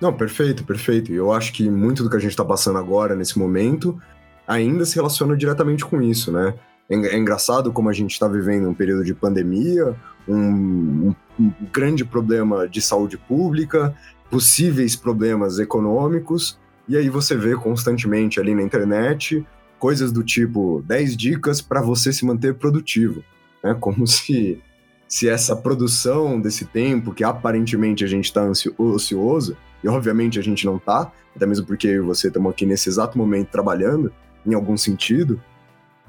Não, perfeito, perfeito. E eu acho que muito do que a gente está passando agora, nesse momento, ainda se relaciona diretamente com isso, né? É, é engraçado como a gente está vivendo um período de pandemia, um, um, um grande problema de saúde pública, possíveis problemas econômicos, e aí você vê constantemente ali na internet coisas do tipo 10 dicas para você se manter produtivo, né? Como se se essa produção desse tempo, que aparentemente a gente está ocioso, e obviamente a gente não está, até mesmo porque eu e você estamos aqui nesse exato momento trabalhando, em algum sentido,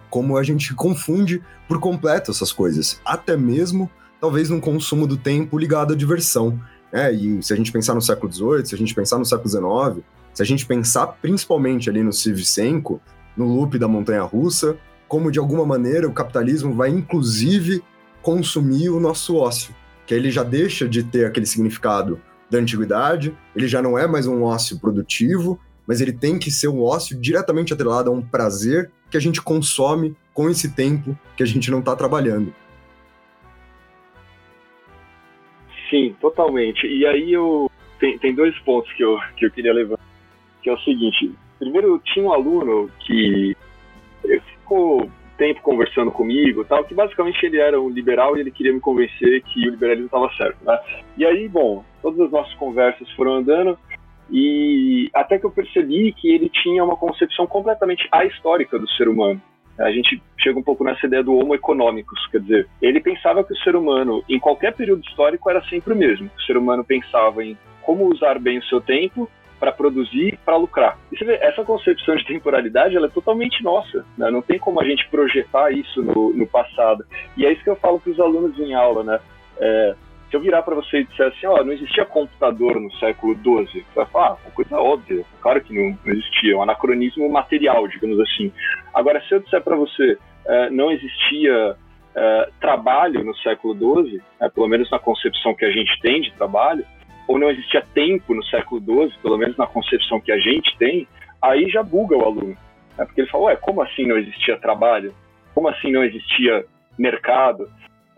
como a gente confunde por completo essas coisas, até mesmo talvez num consumo do tempo ligado à diversão. É, e se a gente pensar no século XVIII, se a gente pensar no século XIX, se a gente pensar principalmente ali no Sivchenko, no loop da montanha russa, como de alguma maneira o capitalismo vai inclusive consumir o nosso ócio, que ele já deixa de ter aquele significado da antiguidade, ele já não é mais um ócio produtivo, mas ele tem que ser um ócio diretamente atrelado a um prazer que a gente consome com esse tempo que a gente não está trabalhando. Sim, totalmente. E aí eu tem, tem dois pontos que eu, que eu queria levantar, que é o seguinte. Primeiro, tinha um aluno que ficou tempo conversando comigo tal, que basicamente ele era um liberal e ele queria me convencer que o liberalismo estava certo, né? E aí, bom, todas as nossas conversas foram andando e até que eu percebi que ele tinha uma concepção completamente ahistórica do ser humano. A gente chega um pouco nessa ideia do homo econômicos, quer dizer, ele pensava que o ser humano, em qualquer período histórico, era sempre o mesmo. O ser humano pensava em como usar bem o seu tempo para produzir, para lucrar. E você vê, essa concepção de temporalidade ela é totalmente nossa. Né? Não tem como a gente projetar isso no, no passado. E é isso que eu falo para os alunos em aula, né? É, se eu virar para você e disser assim, ó, não existia computador no século XII, você vai falar, ah, coisa óbvia, claro que não, não existia, um anacronismo material, digamos assim. Agora, se eu disser para você, é, não existia é, trabalho no século XII, é, pelo menos na concepção que a gente tem de trabalho, ou não existia tempo no século XII, pelo menos na concepção que a gente tem, aí já buga o aluno. Né? Porque ele fala, ué, como assim não existia trabalho? Como assim não existia mercado?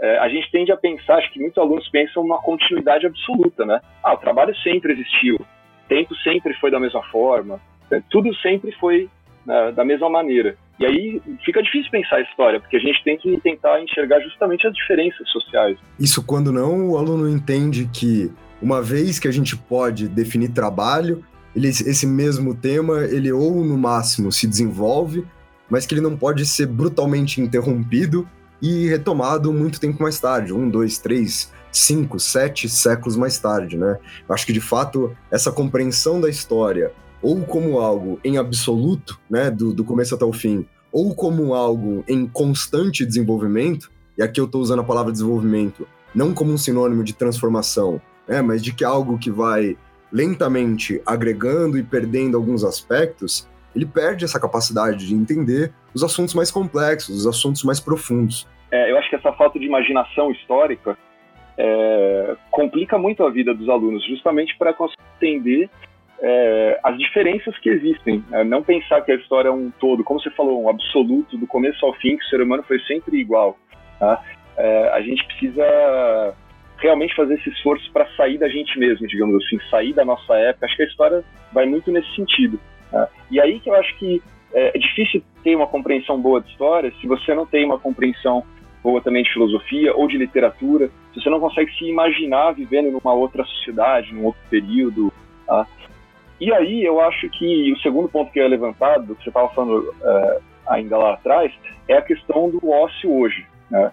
É, a gente tende a pensar, acho que muitos alunos pensam numa continuidade absoluta, né? Ah, o trabalho sempre existiu, tempo sempre foi da mesma forma, né? tudo sempre foi né, da mesma maneira. E aí fica difícil pensar a história, porque a gente tem que tentar enxergar justamente as diferenças sociais. Isso quando não o aluno entende que uma vez que a gente pode definir trabalho, ele, esse mesmo tema, ele ou no máximo se desenvolve, mas que ele não pode ser brutalmente interrompido e retomado muito tempo mais tarde, um, dois, três, cinco, sete séculos mais tarde, né? Acho que de fato essa compreensão da história, ou como algo em absoluto, né, do, do começo até o fim, ou como algo em constante desenvolvimento, e aqui eu estou usando a palavra desenvolvimento não como um sinônimo de transformação, né, mas de que algo que vai lentamente agregando e perdendo alguns aspectos, ele perde essa capacidade de entender os assuntos mais complexos, os assuntos mais profundos. É, eu acho que essa falta de imaginação histórica é, complica muito a vida dos alunos, justamente para conseguir entender é, as diferenças que existem. Né? Não pensar que a história é um todo, como você falou, um absoluto, do começo ao fim, que o ser humano foi sempre igual. Tá? É, a gente precisa realmente fazer esse esforço para sair da gente mesmo, digamos assim, sair da nossa época. Acho que a história vai muito nesse sentido. Né? E aí que eu acho que é, é difícil ter uma compreensão boa de história se você não tem uma compreensão boa também de filosofia ou de literatura, se você não consegue se imaginar vivendo numa outra sociedade, num outro período. Tá? E aí eu acho que o segundo ponto que é levantado, do que você estava falando uh, ainda lá atrás, é a questão do ócio hoje. Né?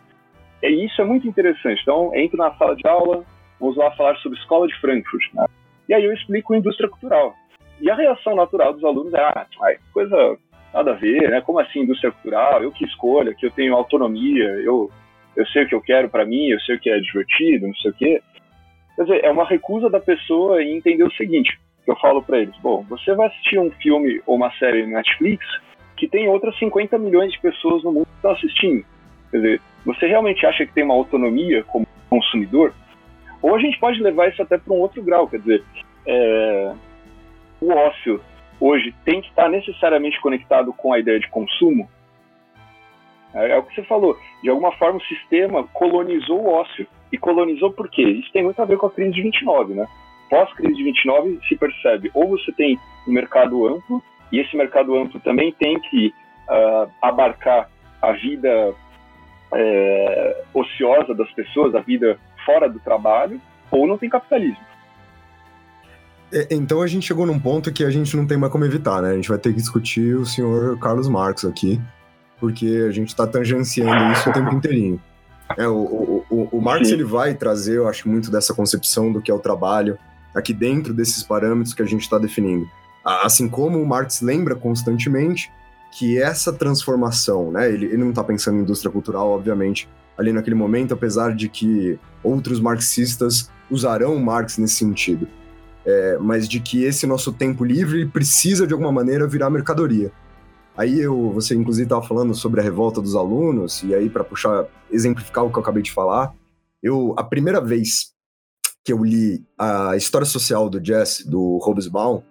E isso é muito interessante. Então, entro na sala de aula, vamos lá falar sobre escola de Frankfurt. Né? E aí eu explico indústria cultural. E a reação natural dos alunos é, ah, coisa nada a ver, né? Como assim indústria cultural? Eu que escolho, que eu tenho autonomia, eu, eu sei o que eu quero para mim, eu sei o que é divertido, não sei o quê. Quer dizer, é uma recusa da pessoa em entender o seguinte, eu falo para eles, bom, você vai assistir um filme ou uma série no Netflix que tem outras 50 milhões de pessoas no mundo que estão assistindo. Quer dizer, você realmente acha que tem uma autonomia como consumidor? Ou a gente pode levar isso até para um outro grau, quer dizer, é, o ócio hoje tem que estar necessariamente conectado com a ideia de consumo? É, é, o que você falou. De alguma forma, o sistema colonizou o ócio. E colonizou por quê? Isso tem muito a ver com a crise de 29, né? Pós-crise de 29, se percebe ou você tem um mercado amplo, e esse mercado amplo também tem que uh, abarcar a vida é, ociosa das pessoas, a vida fora do trabalho, ou não tem capitalismo. É, então a gente chegou num ponto que a gente não tem mais como evitar, né? A gente vai ter que discutir o senhor Carlos Marx aqui, porque a gente está tangenciando isso o tempo inteirinho. É, o, o, o, o Marx ele vai trazer, eu acho, muito dessa concepção do que é o trabalho, aqui dentro desses parâmetros que a gente está definindo. Assim como o Marx lembra constantemente que essa transformação, né, ele, ele não está pensando em indústria cultural, obviamente, ali naquele momento, apesar de que outros marxistas usarão Marx nesse sentido, é, mas de que esse nosso tempo livre precisa de alguma maneira virar mercadoria. Aí eu, você inclusive estava falando sobre a revolta dos alunos, e aí para puxar, exemplificar o que eu acabei de falar, eu, a primeira vez que eu li a História Social do Jazz, do Hobsbawm,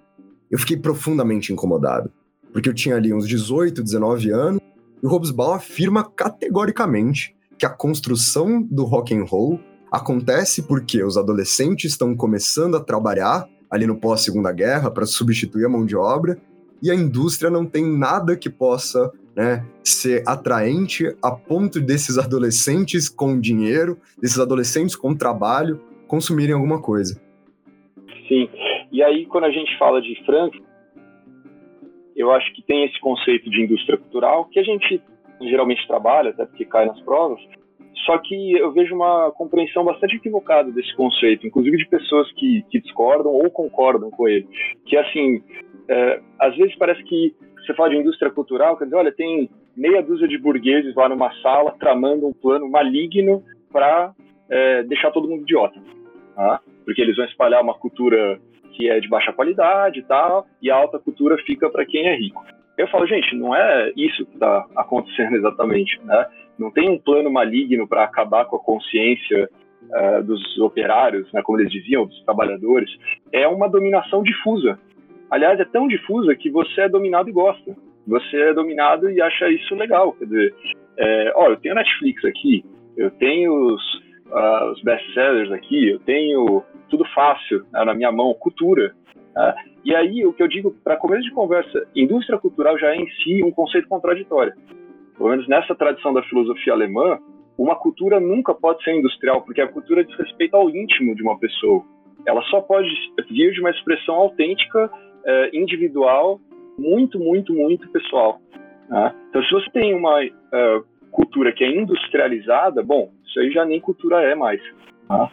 eu fiquei profundamente incomodado porque eu tinha ali uns 18, 19 anos, e o Hobsbawm afirma categoricamente que a construção do rock and roll acontece porque os adolescentes estão começando a trabalhar ali no pós Segunda Guerra para substituir a mão de obra e a indústria não tem nada que possa né, ser atraente a ponto desses adolescentes com dinheiro, desses adolescentes com trabalho consumirem alguma coisa. Sim. E aí quando a gente fala de França eu acho que tem esse conceito de indústria cultural que a gente geralmente trabalha, até porque cai nas provas, só que eu vejo uma compreensão bastante equivocada desse conceito, inclusive de pessoas que, que discordam ou concordam com ele. Que, assim, é, às vezes parece que você fala de indústria cultural, quer dizer, olha, tem meia dúzia de burgueses lá numa sala tramando um plano maligno para é, deixar todo mundo idiota. Tá? Porque eles vão espalhar uma cultura que é de baixa qualidade e tal, e a alta cultura fica para quem é rico. Eu falo, gente, não é isso que está acontecendo exatamente, né? Não tem um plano maligno para acabar com a consciência uh, dos operários, né, como eles diziam, dos trabalhadores. É uma dominação difusa. Aliás, é tão difusa que você é dominado e gosta. Você é dominado e acha isso legal. Quer dizer, é, ó, eu tenho Netflix aqui, eu tenho os, uh, os best-sellers aqui, eu tenho tudo fácil né, na minha mão, cultura. Né? E aí, o que eu digo para começo de conversa, indústria cultural já é em si um conceito contraditório. Pelo menos nessa tradição da filosofia alemã, uma cultura nunca pode ser industrial, porque a cultura diz respeito ao íntimo de uma pessoa. Ela só pode vir de uma expressão autêntica, eh, individual, muito, muito, muito pessoal. Né? Então, se você tem uma uh, cultura que é industrializada, bom, isso aí já nem cultura é mais. Tá?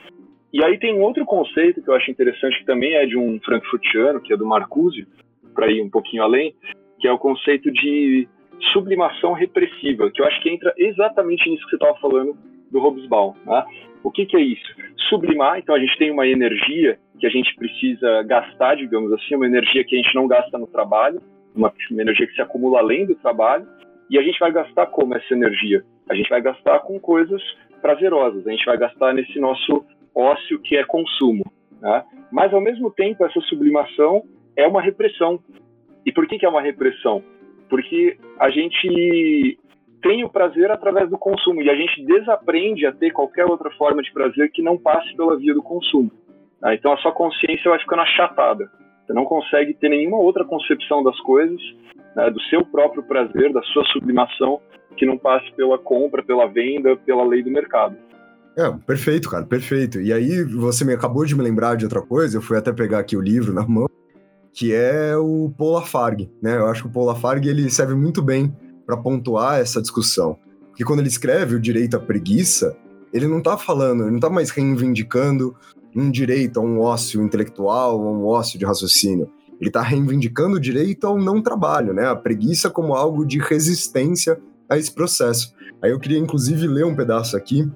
E aí tem um outro conceito que eu acho interessante, que também é de um frankfurtiano, que é do Marcuse, para ir um pouquinho além, que é o conceito de sublimação repressiva, que eu acho que entra exatamente nisso que você estava falando do Hobsbawm. Né? O que, que é isso? Sublimar, então a gente tem uma energia que a gente precisa gastar, digamos assim, uma energia que a gente não gasta no trabalho, uma, uma energia que se acumula além do trabalho, e a gente vai gastar como essa energia? A gente vai gastar com coisas prazerosas, a gente vai gastar nesse nosso ócio que é consumo. Né? Mas, ao mesmo tempo, essa sublimação é uma repressão. E por que, que é uma repressão? Porque a gente tem o prazer através do consumo e a gente desaprende a ter qualquer outra forma de prazer que não passe pela via do consumo. Né? Então, a sua consciência vai ficando achatada. Você não consegue ter nenhuma outra concepção das coisas né, do seu próprio prazer, da sua sublimação, que não passe pela compra, pela venda, pela lei do mercado. É, perfeito, cara, perfeito. E aí você me acabou de me lembrar de outra coisa, eu fui até pegar aqui o livro na mão, que é o Paul Lafargue, né? Eu acho que o Paul Lafargue ele serve muito bem para pontuar essa discussão. Porque quando ele escreve o direito à preguiça, ele não tá falando, ele não tá mais reivindicando um direito a um ócio intelectual, a um ócio de raciocínio. Ele está reivindicando o direito ao não trabalho, né? A preguiça como algo de resistência a esse processo. Aí eu queria, inclusive, ler um pedaço aqui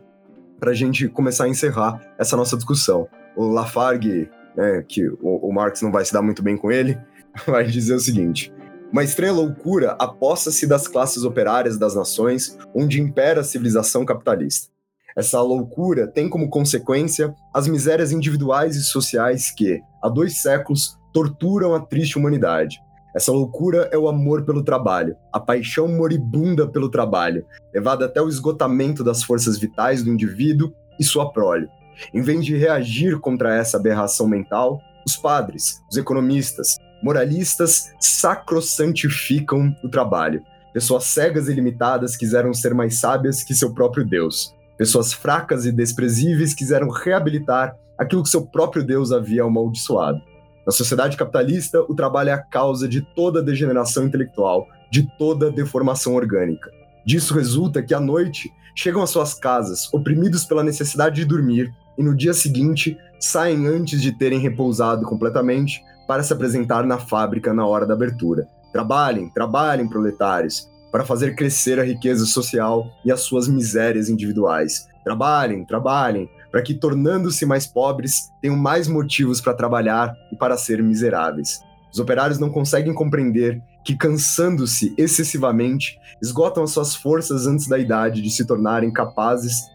para a gente começar a encerrar essa nossa discussão. O Lafargue, né, que o, o Marx não vai se dar muito bem com ele, vai dizer o seguinte: uma estranha loucura aposta-se das classes operárias das nações onde impera a civilização capitalista. Essa loucura tem como consequência as misérias individuais e sociais que, há dois séculos, torturam a triste humanidade. Essa loucura é o amor pelo trabalho, a paixão moribunda pelo trabalho, levada até o esgotamento das forças vitais do indivíduo e sua prole. Em vez de reagir contra essa aberração mental, os padres, os economistas, moralistas sacrosantificam o trabalho. Pessoas cegas e limitadas quiseram ser mais sábias que seu próprio Deus. Pessoas fracas e desprezíveis quiseram reabilitar aquilo que seu próprio Deus havia amaldiçoado. Na sociedade capitalista, o trabalho é a causa de toda degeneração intelectual, de toda deformação orgânica. Disso resulta que à noite chegam às suas casas, oprimidos pela necessidade de dormir, e no dia seguinte saem antes de terem repousado completamente para se apresentar na fábrica na hora da abertura. Trabalhem, trabalhem, proletários, para fazer crescer a riqueza social e as suas misérias individuais. Trabalhem, trabalhem, para que, tornando-se mais pobres, tenham mais motivos para trabalhar e para ser miseráveis. Os operários não conseguem compreender que, cansando-se excessivamente, esgotam as suas forças antes da idade de se tornarem capazes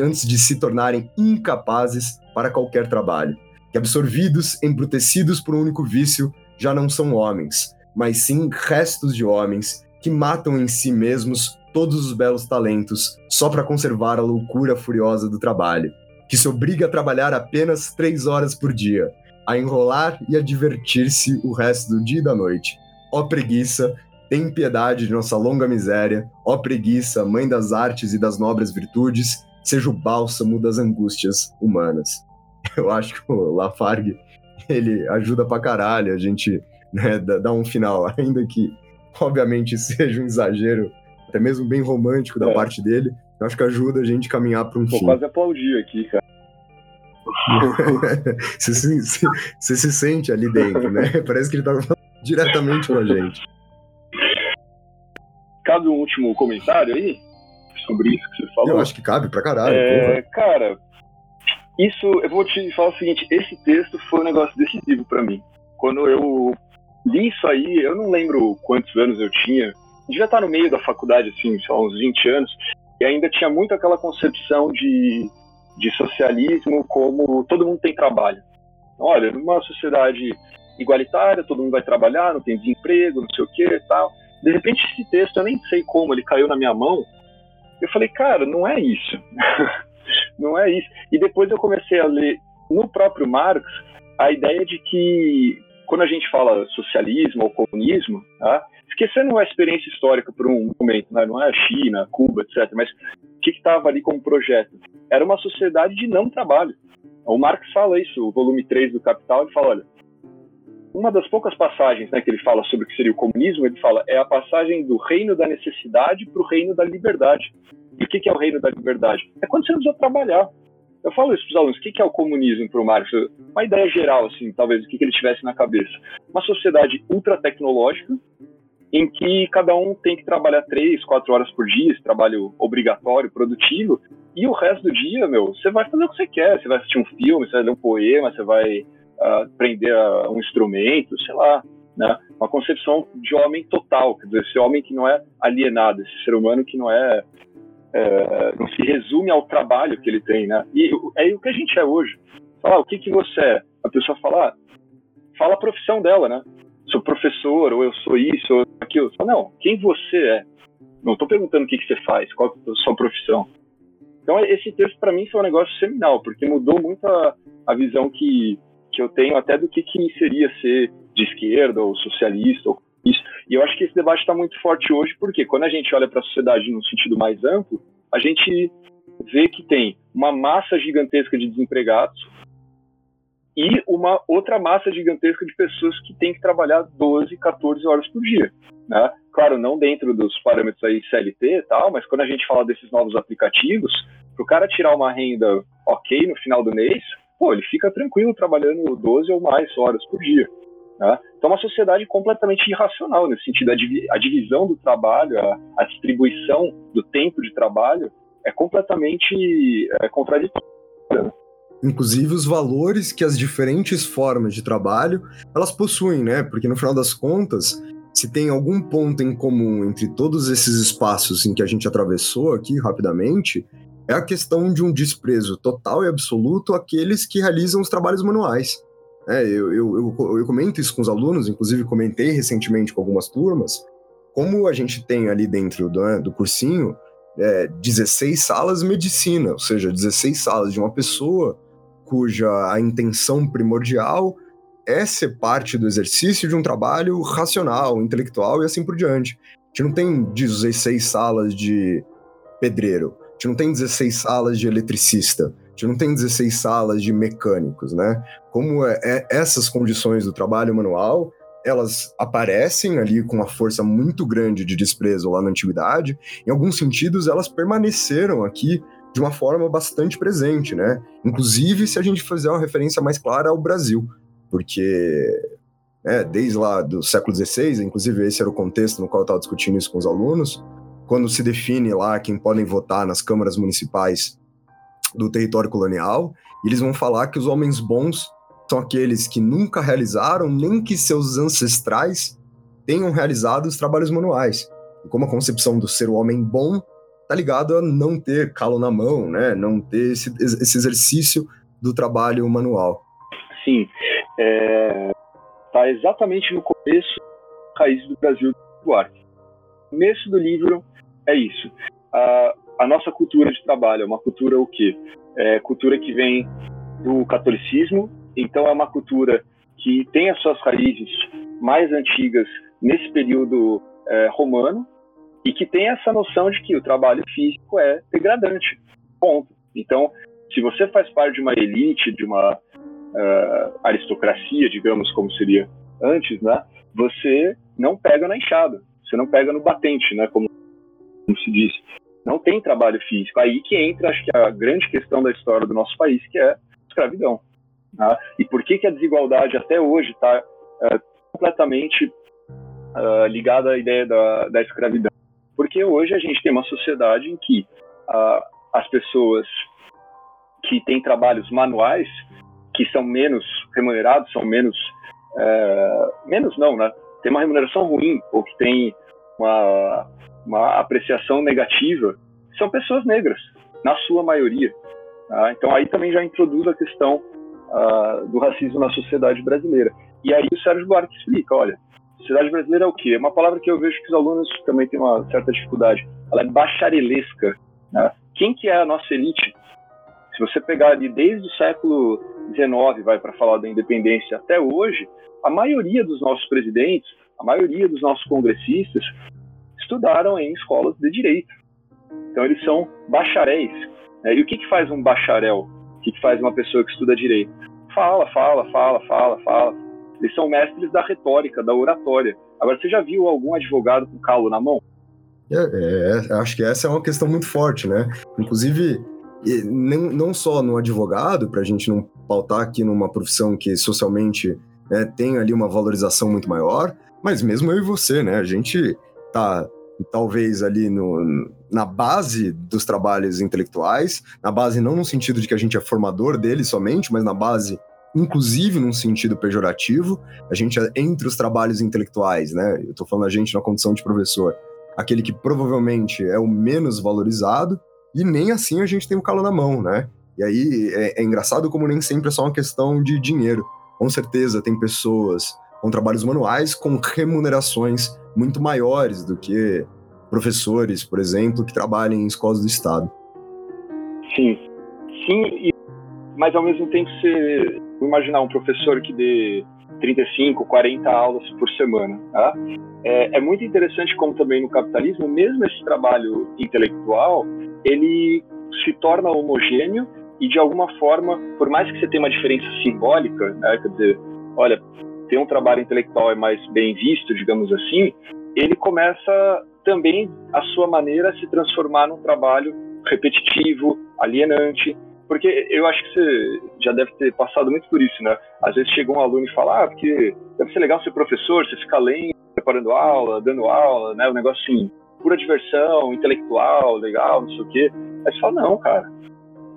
antes de se tornarem incapazes para qualquer trabalho. Que, absorvidos, embrutecidos por um único vício, já não são homens, mas sim restos de homens que matam em si mesmos todos os belos talentos só para conservar a loucura furiosa do trabalho, que se obriga a trabalhar apenas três horas por dia, a enrolar e a divertir-se o resto do dia e da noite. Ó preguiça, tem piedade de nossa longa miséria, ó preguiça, mãe das artes e das nobres virtudes, seja o bálsamo das angústias humanas. Eu acho que o Lafargue, ele ajuda pra caralho a gente né, dar um final, ainda que obviamente seja um exagero, até mesmo bem romântico da é. parte dele, eu acho que ajuda a gente a caminhar para um Vou fim. quase aplaudir aqui, cara. você, se, você se sente ali dentro, né? Parece que ele tá falando diretamente com a gente. Cabe um último comentário aí sobre isso que falou? Eu acho que cabe pra caralho. É, cara, isso, eu vou te falar o seguinte: esse texto foi um negócio decisivo para mim. Quando eu li isso aí, eu não lembro quantos anos eu tinha, devia estar no meio da faculdade, assim, só uns 20 anos, e ainda tinha muito aquela concepção de, de socialismo como todo mundo tem trabalho. Olha, numa sociedade igualitária, todo mundo vai trabalhar, não tem desemprego, não sei o que e tal. De repente, esse texto, eu nem sei como, ele caiu na minha mão. Eu falei, cara, não é isso. não é isso. E depois eu comecei a ler no próprio Marx a ideia de que quando a gente fala socialismo ou comunismo, tá? esquecendo a experiência histórica por um momento, né? não é a China, Cuba, etc., mas o que estava ali como projeto? Era uma sociedade de não trabalho. O Marx fala isso, o volume 3 do Capital, ele fala, olha, uma das poucas passagens né, que ele fala sobre o que seria o comunismo, ele fala, é a passagem do reino da necessidade para o reino da liberdade. E o que é o reino da liberdade? É quando você não precisa trabalhar. Eu falo isso para os alunos, o que é o comunismo para o Marx? Uma ideia geral, assim, talvez, o que ele tivesse na cabeça. Uma sociedade ultra tecnológica, em que cada um tem que trabalhar três, quatro horas por dia, esse trabalho obrigatório, produtivo, e o resto do dia, meu, você vai fazer o que você quer. Você vai assistir um filme, você vai ler um poema, você vai aprender um instrumento, sei lá. Né? Uma concepção de homem total, quer dizer, esse homem que não é alienado, esse ser humano que não é é, não se resume ao trabalho que ele tem, né? E é o que a gente é hoje. Falar o que que você é. A pessoa fala, ah, fala a profissão dela, né? Sou professor, ou eu sou isso, ou aquilo. Não, quem você é? Não estou perguntando o que que você faz, qual é a sua profissão. Então esse texto para mim foi um negócio seminal, porque mudou muito a, a visão que, que eu tenho até do que, que seria ser de esquerda ou socialista ou Isso. E eu acho que esse debate está muito forte hoje, porque quando a gente olha para a sociedade no sentido mais amplo, a gente vê que tem uma massa gigantesca de desempregados e uma outra massa gigantesca de pessoas que têm que trabalhar 12, 14 horas por dia. Né? Claro, não dentro dos parâmetros aí CLT e tal, mas quando a gente fala desses novos aplicativos, para o cara tirar uma renda ok no final do mês, pô, ele fica tranquilo trabalhando 12 ou mais horas por dia. Né? Então, é uma sociedade completamente irracional nesse sentido. A, divi a divisão do trabalho, a, a, distribuição do tempo de trabalho é completamente é, contraditória. Inclusive os valores que as diferentes formas de trabalho elas possuem, né? Porque no final das contas, se tem algum ponto em comum entre todos esses espaços em que a gente atravessou aqui rapidamente, é a questão de um desprezo total e absoluto àqueles que realizam os trabalhos manuais. É, eu, eu, eu, eu, comento isso com os alunos, inclusive comentei recentemente com algumas turmas, como a gente tem ali dentro do, né, do cursinho é, 16 salas de medicina, ou seja, 16 salas de uma pessoa cuja a intenção primordial é ser parte do exercício de um trabalho racional, intelectual e assim por diante. A gente não tem 16 salas de pedreiro, gente não tem 16 salas de eletricista, a gente não tem 16 salas de mecânicos, né? Como é, é, essas condições do trabalho manual, elas aparecem ali com uma força muito grande de desprezo lá na antiguidade, em alguns sentidos elas permaneceram aqui de uma forma bastante presente, né? Inclusive se a gente fizer uma referência mais clara ao Brasil, porque né, desde lá do século XVI, inclusive esse era o contexto no qual eu estava discutindo isso com os alunos, quando se define lá quem podem votar nas câmaras municipais do território colonial, eles vão falar que os homens bons são aqueles que nunca realizaram, nem que seus ancestrais tenham realizado os trabalhos manuais. Como a concepção do ser o homem bom tá ligado a não ter calo na mão, né? Não ter esse, esse exercício do trabalho manual. Sim, é, tá exatamente no começo raiz do Brasil do Duarte. O começo do livro é isso. A, a nossa cultura de trabalho é uma cultura o quê? É cultura que vem do catolicismo, então é uma cultura que tem as suas raízes mais antigas nesse período é, romano e que tem essa noção de que o trabalho físico é degradante. Ponto. Então, se você faz parte de uma elite, de uma uh, aristocracia, digamos como seria antes, né? Você não pega na enxada, você não pega no batente, né? Como, como se diz. Não tem trabalho físico. Aí que entra, acho que a grande questão da história do nosso país, que é a escravidão. Tá? E por que, que a desigualdade até hoje está uh, completamente uh, ligada à ideia da, da escravidão? Porque hoje a gente tem uma sociedade em que uh, as pessoas que têm trabalhos manuais que são menos remunerados, são menos. É, menos não, né? Tem uma remuneração ruim, ou que tem uma, uma apreciação negativa, são pessoas negras, na sua maioria. Tá? Então aí também já introduz a questão uh, do racismo na sociedade brasileira. E aí o Sérgio Buarque explica, olha, sociedade brasileira é o quê? É uma palavra que eu vejo que os alunos também têm uma certa dificuldade. Ela é bacharelesca. Né? Quem que é a nossa elite? Se você pegar ali desde o século XIX, vai para falar da independência até hoje, a maioria dos nossos presidentes, a maioria dos nossos congressistas estudaram em escolas de direito. Então eles são bacharéis. Né? E o que, que faz um bacharel? O que, que faz uma pessoa que estuda direito? Fala, fala, fala, fala, fala. Eles são mestres da retórica, da oratória. Agora, você já viu algum advogado com calo na mão? É, é, acho que essa é uma questão muito forte, né? Inclusive, não, não só no advogado, para a gente não pautar aqui numa profissão que socialmente né, tem ali uma valorização muito maior, mas mesmo eu e você, né? A gente tá talvez ali no, na base dos trabalhos intelectuais, na base não no sentido de que a gente é formador deles somente, mas na base inclusive num sentido pejorativo, a gente é entre os trabalhos intelectuais, né? Eu tô falando a gente na condição de professor, aquele que provavelmente é o menos valorizado, e nem assim a gente tem o calo na mão, né? E aí é, é engraçado como nem sempre é só uma questão de dinheiro. Com certeza tem pessoas com trabalhos manuais com remunerações muito maiores do que professores, por exemplo, que trabalham em escolas do Estado. Sim, sim, mas ao mesmo tempo você imaginar um professor que dê 35, 40 aulas por semana. Tá? É, é, muito interessante como também no capitalismo, mesmo esse trabalho intelectual, ele se torna homogêneo e de alguma forma, por mais que você tenha uma diferença simbólica, né, quer dizer, olha, ter um trabalho intelectual é mais bem visto, digamos assim, ele começa também a sua maneira a se transformar num trabalho repetitivo, alienante, porque eu acho que você já deve ter passado muito por isso, né? Às vezes chega um aluno e fala, ah, porque deve ser legal ser professor, você fica lendo, preparando aula, dando aula, né? Um negócio assim, pura diversão, intelectual, legal, não sei o quê. Aí você fala, não, cara.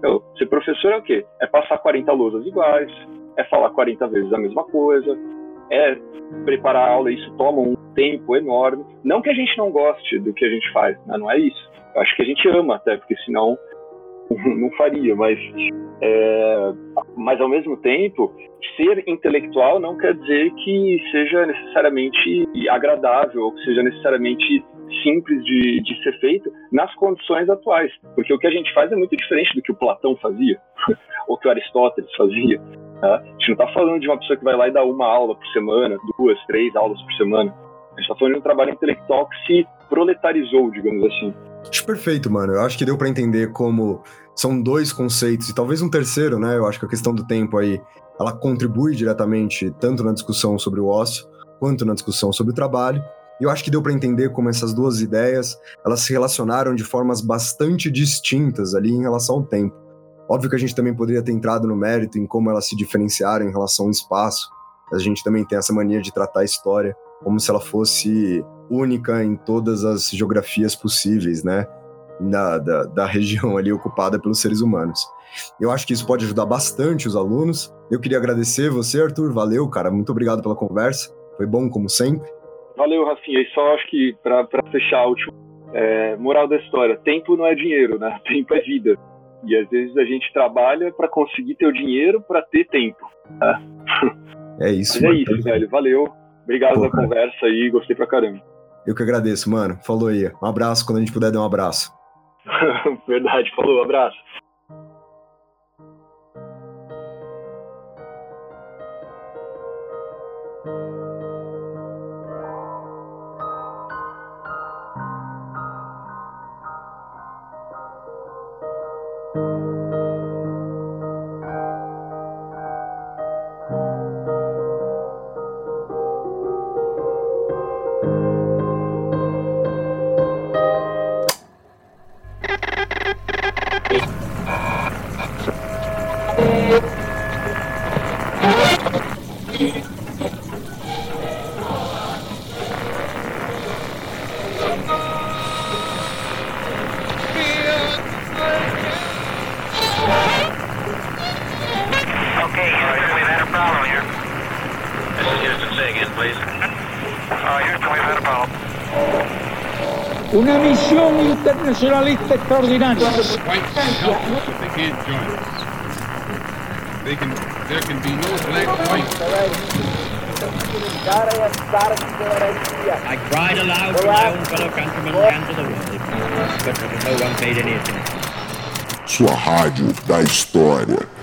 Eu, ser professor é o quê? É passar 40 lousas iguais, é falar 40 vezes a mesma coisa, é preparar aula, isso toma um tempo enorme. Não que a gente não goste do que a gente faz, né? não é isso. Eu acho que a gente ama até, porque senão não faria, mas, é, mas ao mesmo tempo, ser intelectual não quer dizer que seja necessariamente agradável ou que seja necessariamente simples de, de ser feito nas condições atuais, porque o que a gente faz é muito diferente do que o Platão fazia ou que o Aristóteles fazia. Tá? A gente não está falando de uma pessoa que vai lá e dá uma aula por semana, duas, três aulas por semana. A gente está falando de um trabalho intelectual que se proletarizou, digamos assim. Acho perfeito, mano. Eu acho que deu para entender como são dois conceitos, e talvez um terceiro, né? Eu acho que a questão do tempo aí, ela contribui diretamente tanto na discussão sobre o ócio, quanto na discussão sobre o trabalho. E eu acho que deu para entender como essas duas ideias, elas se relacionaram de formas bastante distintas ali em relação ao tempo. Óbvio que a gente também poderia ter entrado no mérito em como elas se diferenciaram em relação ao espaço. A gente também tem essa mania de tratar a história como se ela fosse única em todas as geografias possíveis, né? Da, da, da, região ali ocupada pelos seres humanos. Eu acho que isso pode ajudar bastante os alunos. Eu queria agradecer você, Arthur. Valeu, cara. Muito obrigado pela conversa. Foi bom, como sempre. Valeu, Rafinha. E só acho que, para fechar a última, é, moral da história: tempo não é dinheiro, né? Tempo é vida. E às vezes a gente trabalha para conseguir ter o dinheiro para ter tempo. Né? É isso. Mas é isso, velho. Valeu. Obrigado pela conversa aí, gostei pra caramba. Eu que agradeço, mano. Falou aí. Um abraço quando a gente puder dar um abraço. Verdade, falou, abraço. Black white. I cried aloud to my own fellow countrymen and to the world, but no one paid any attention. Sua rádio da história.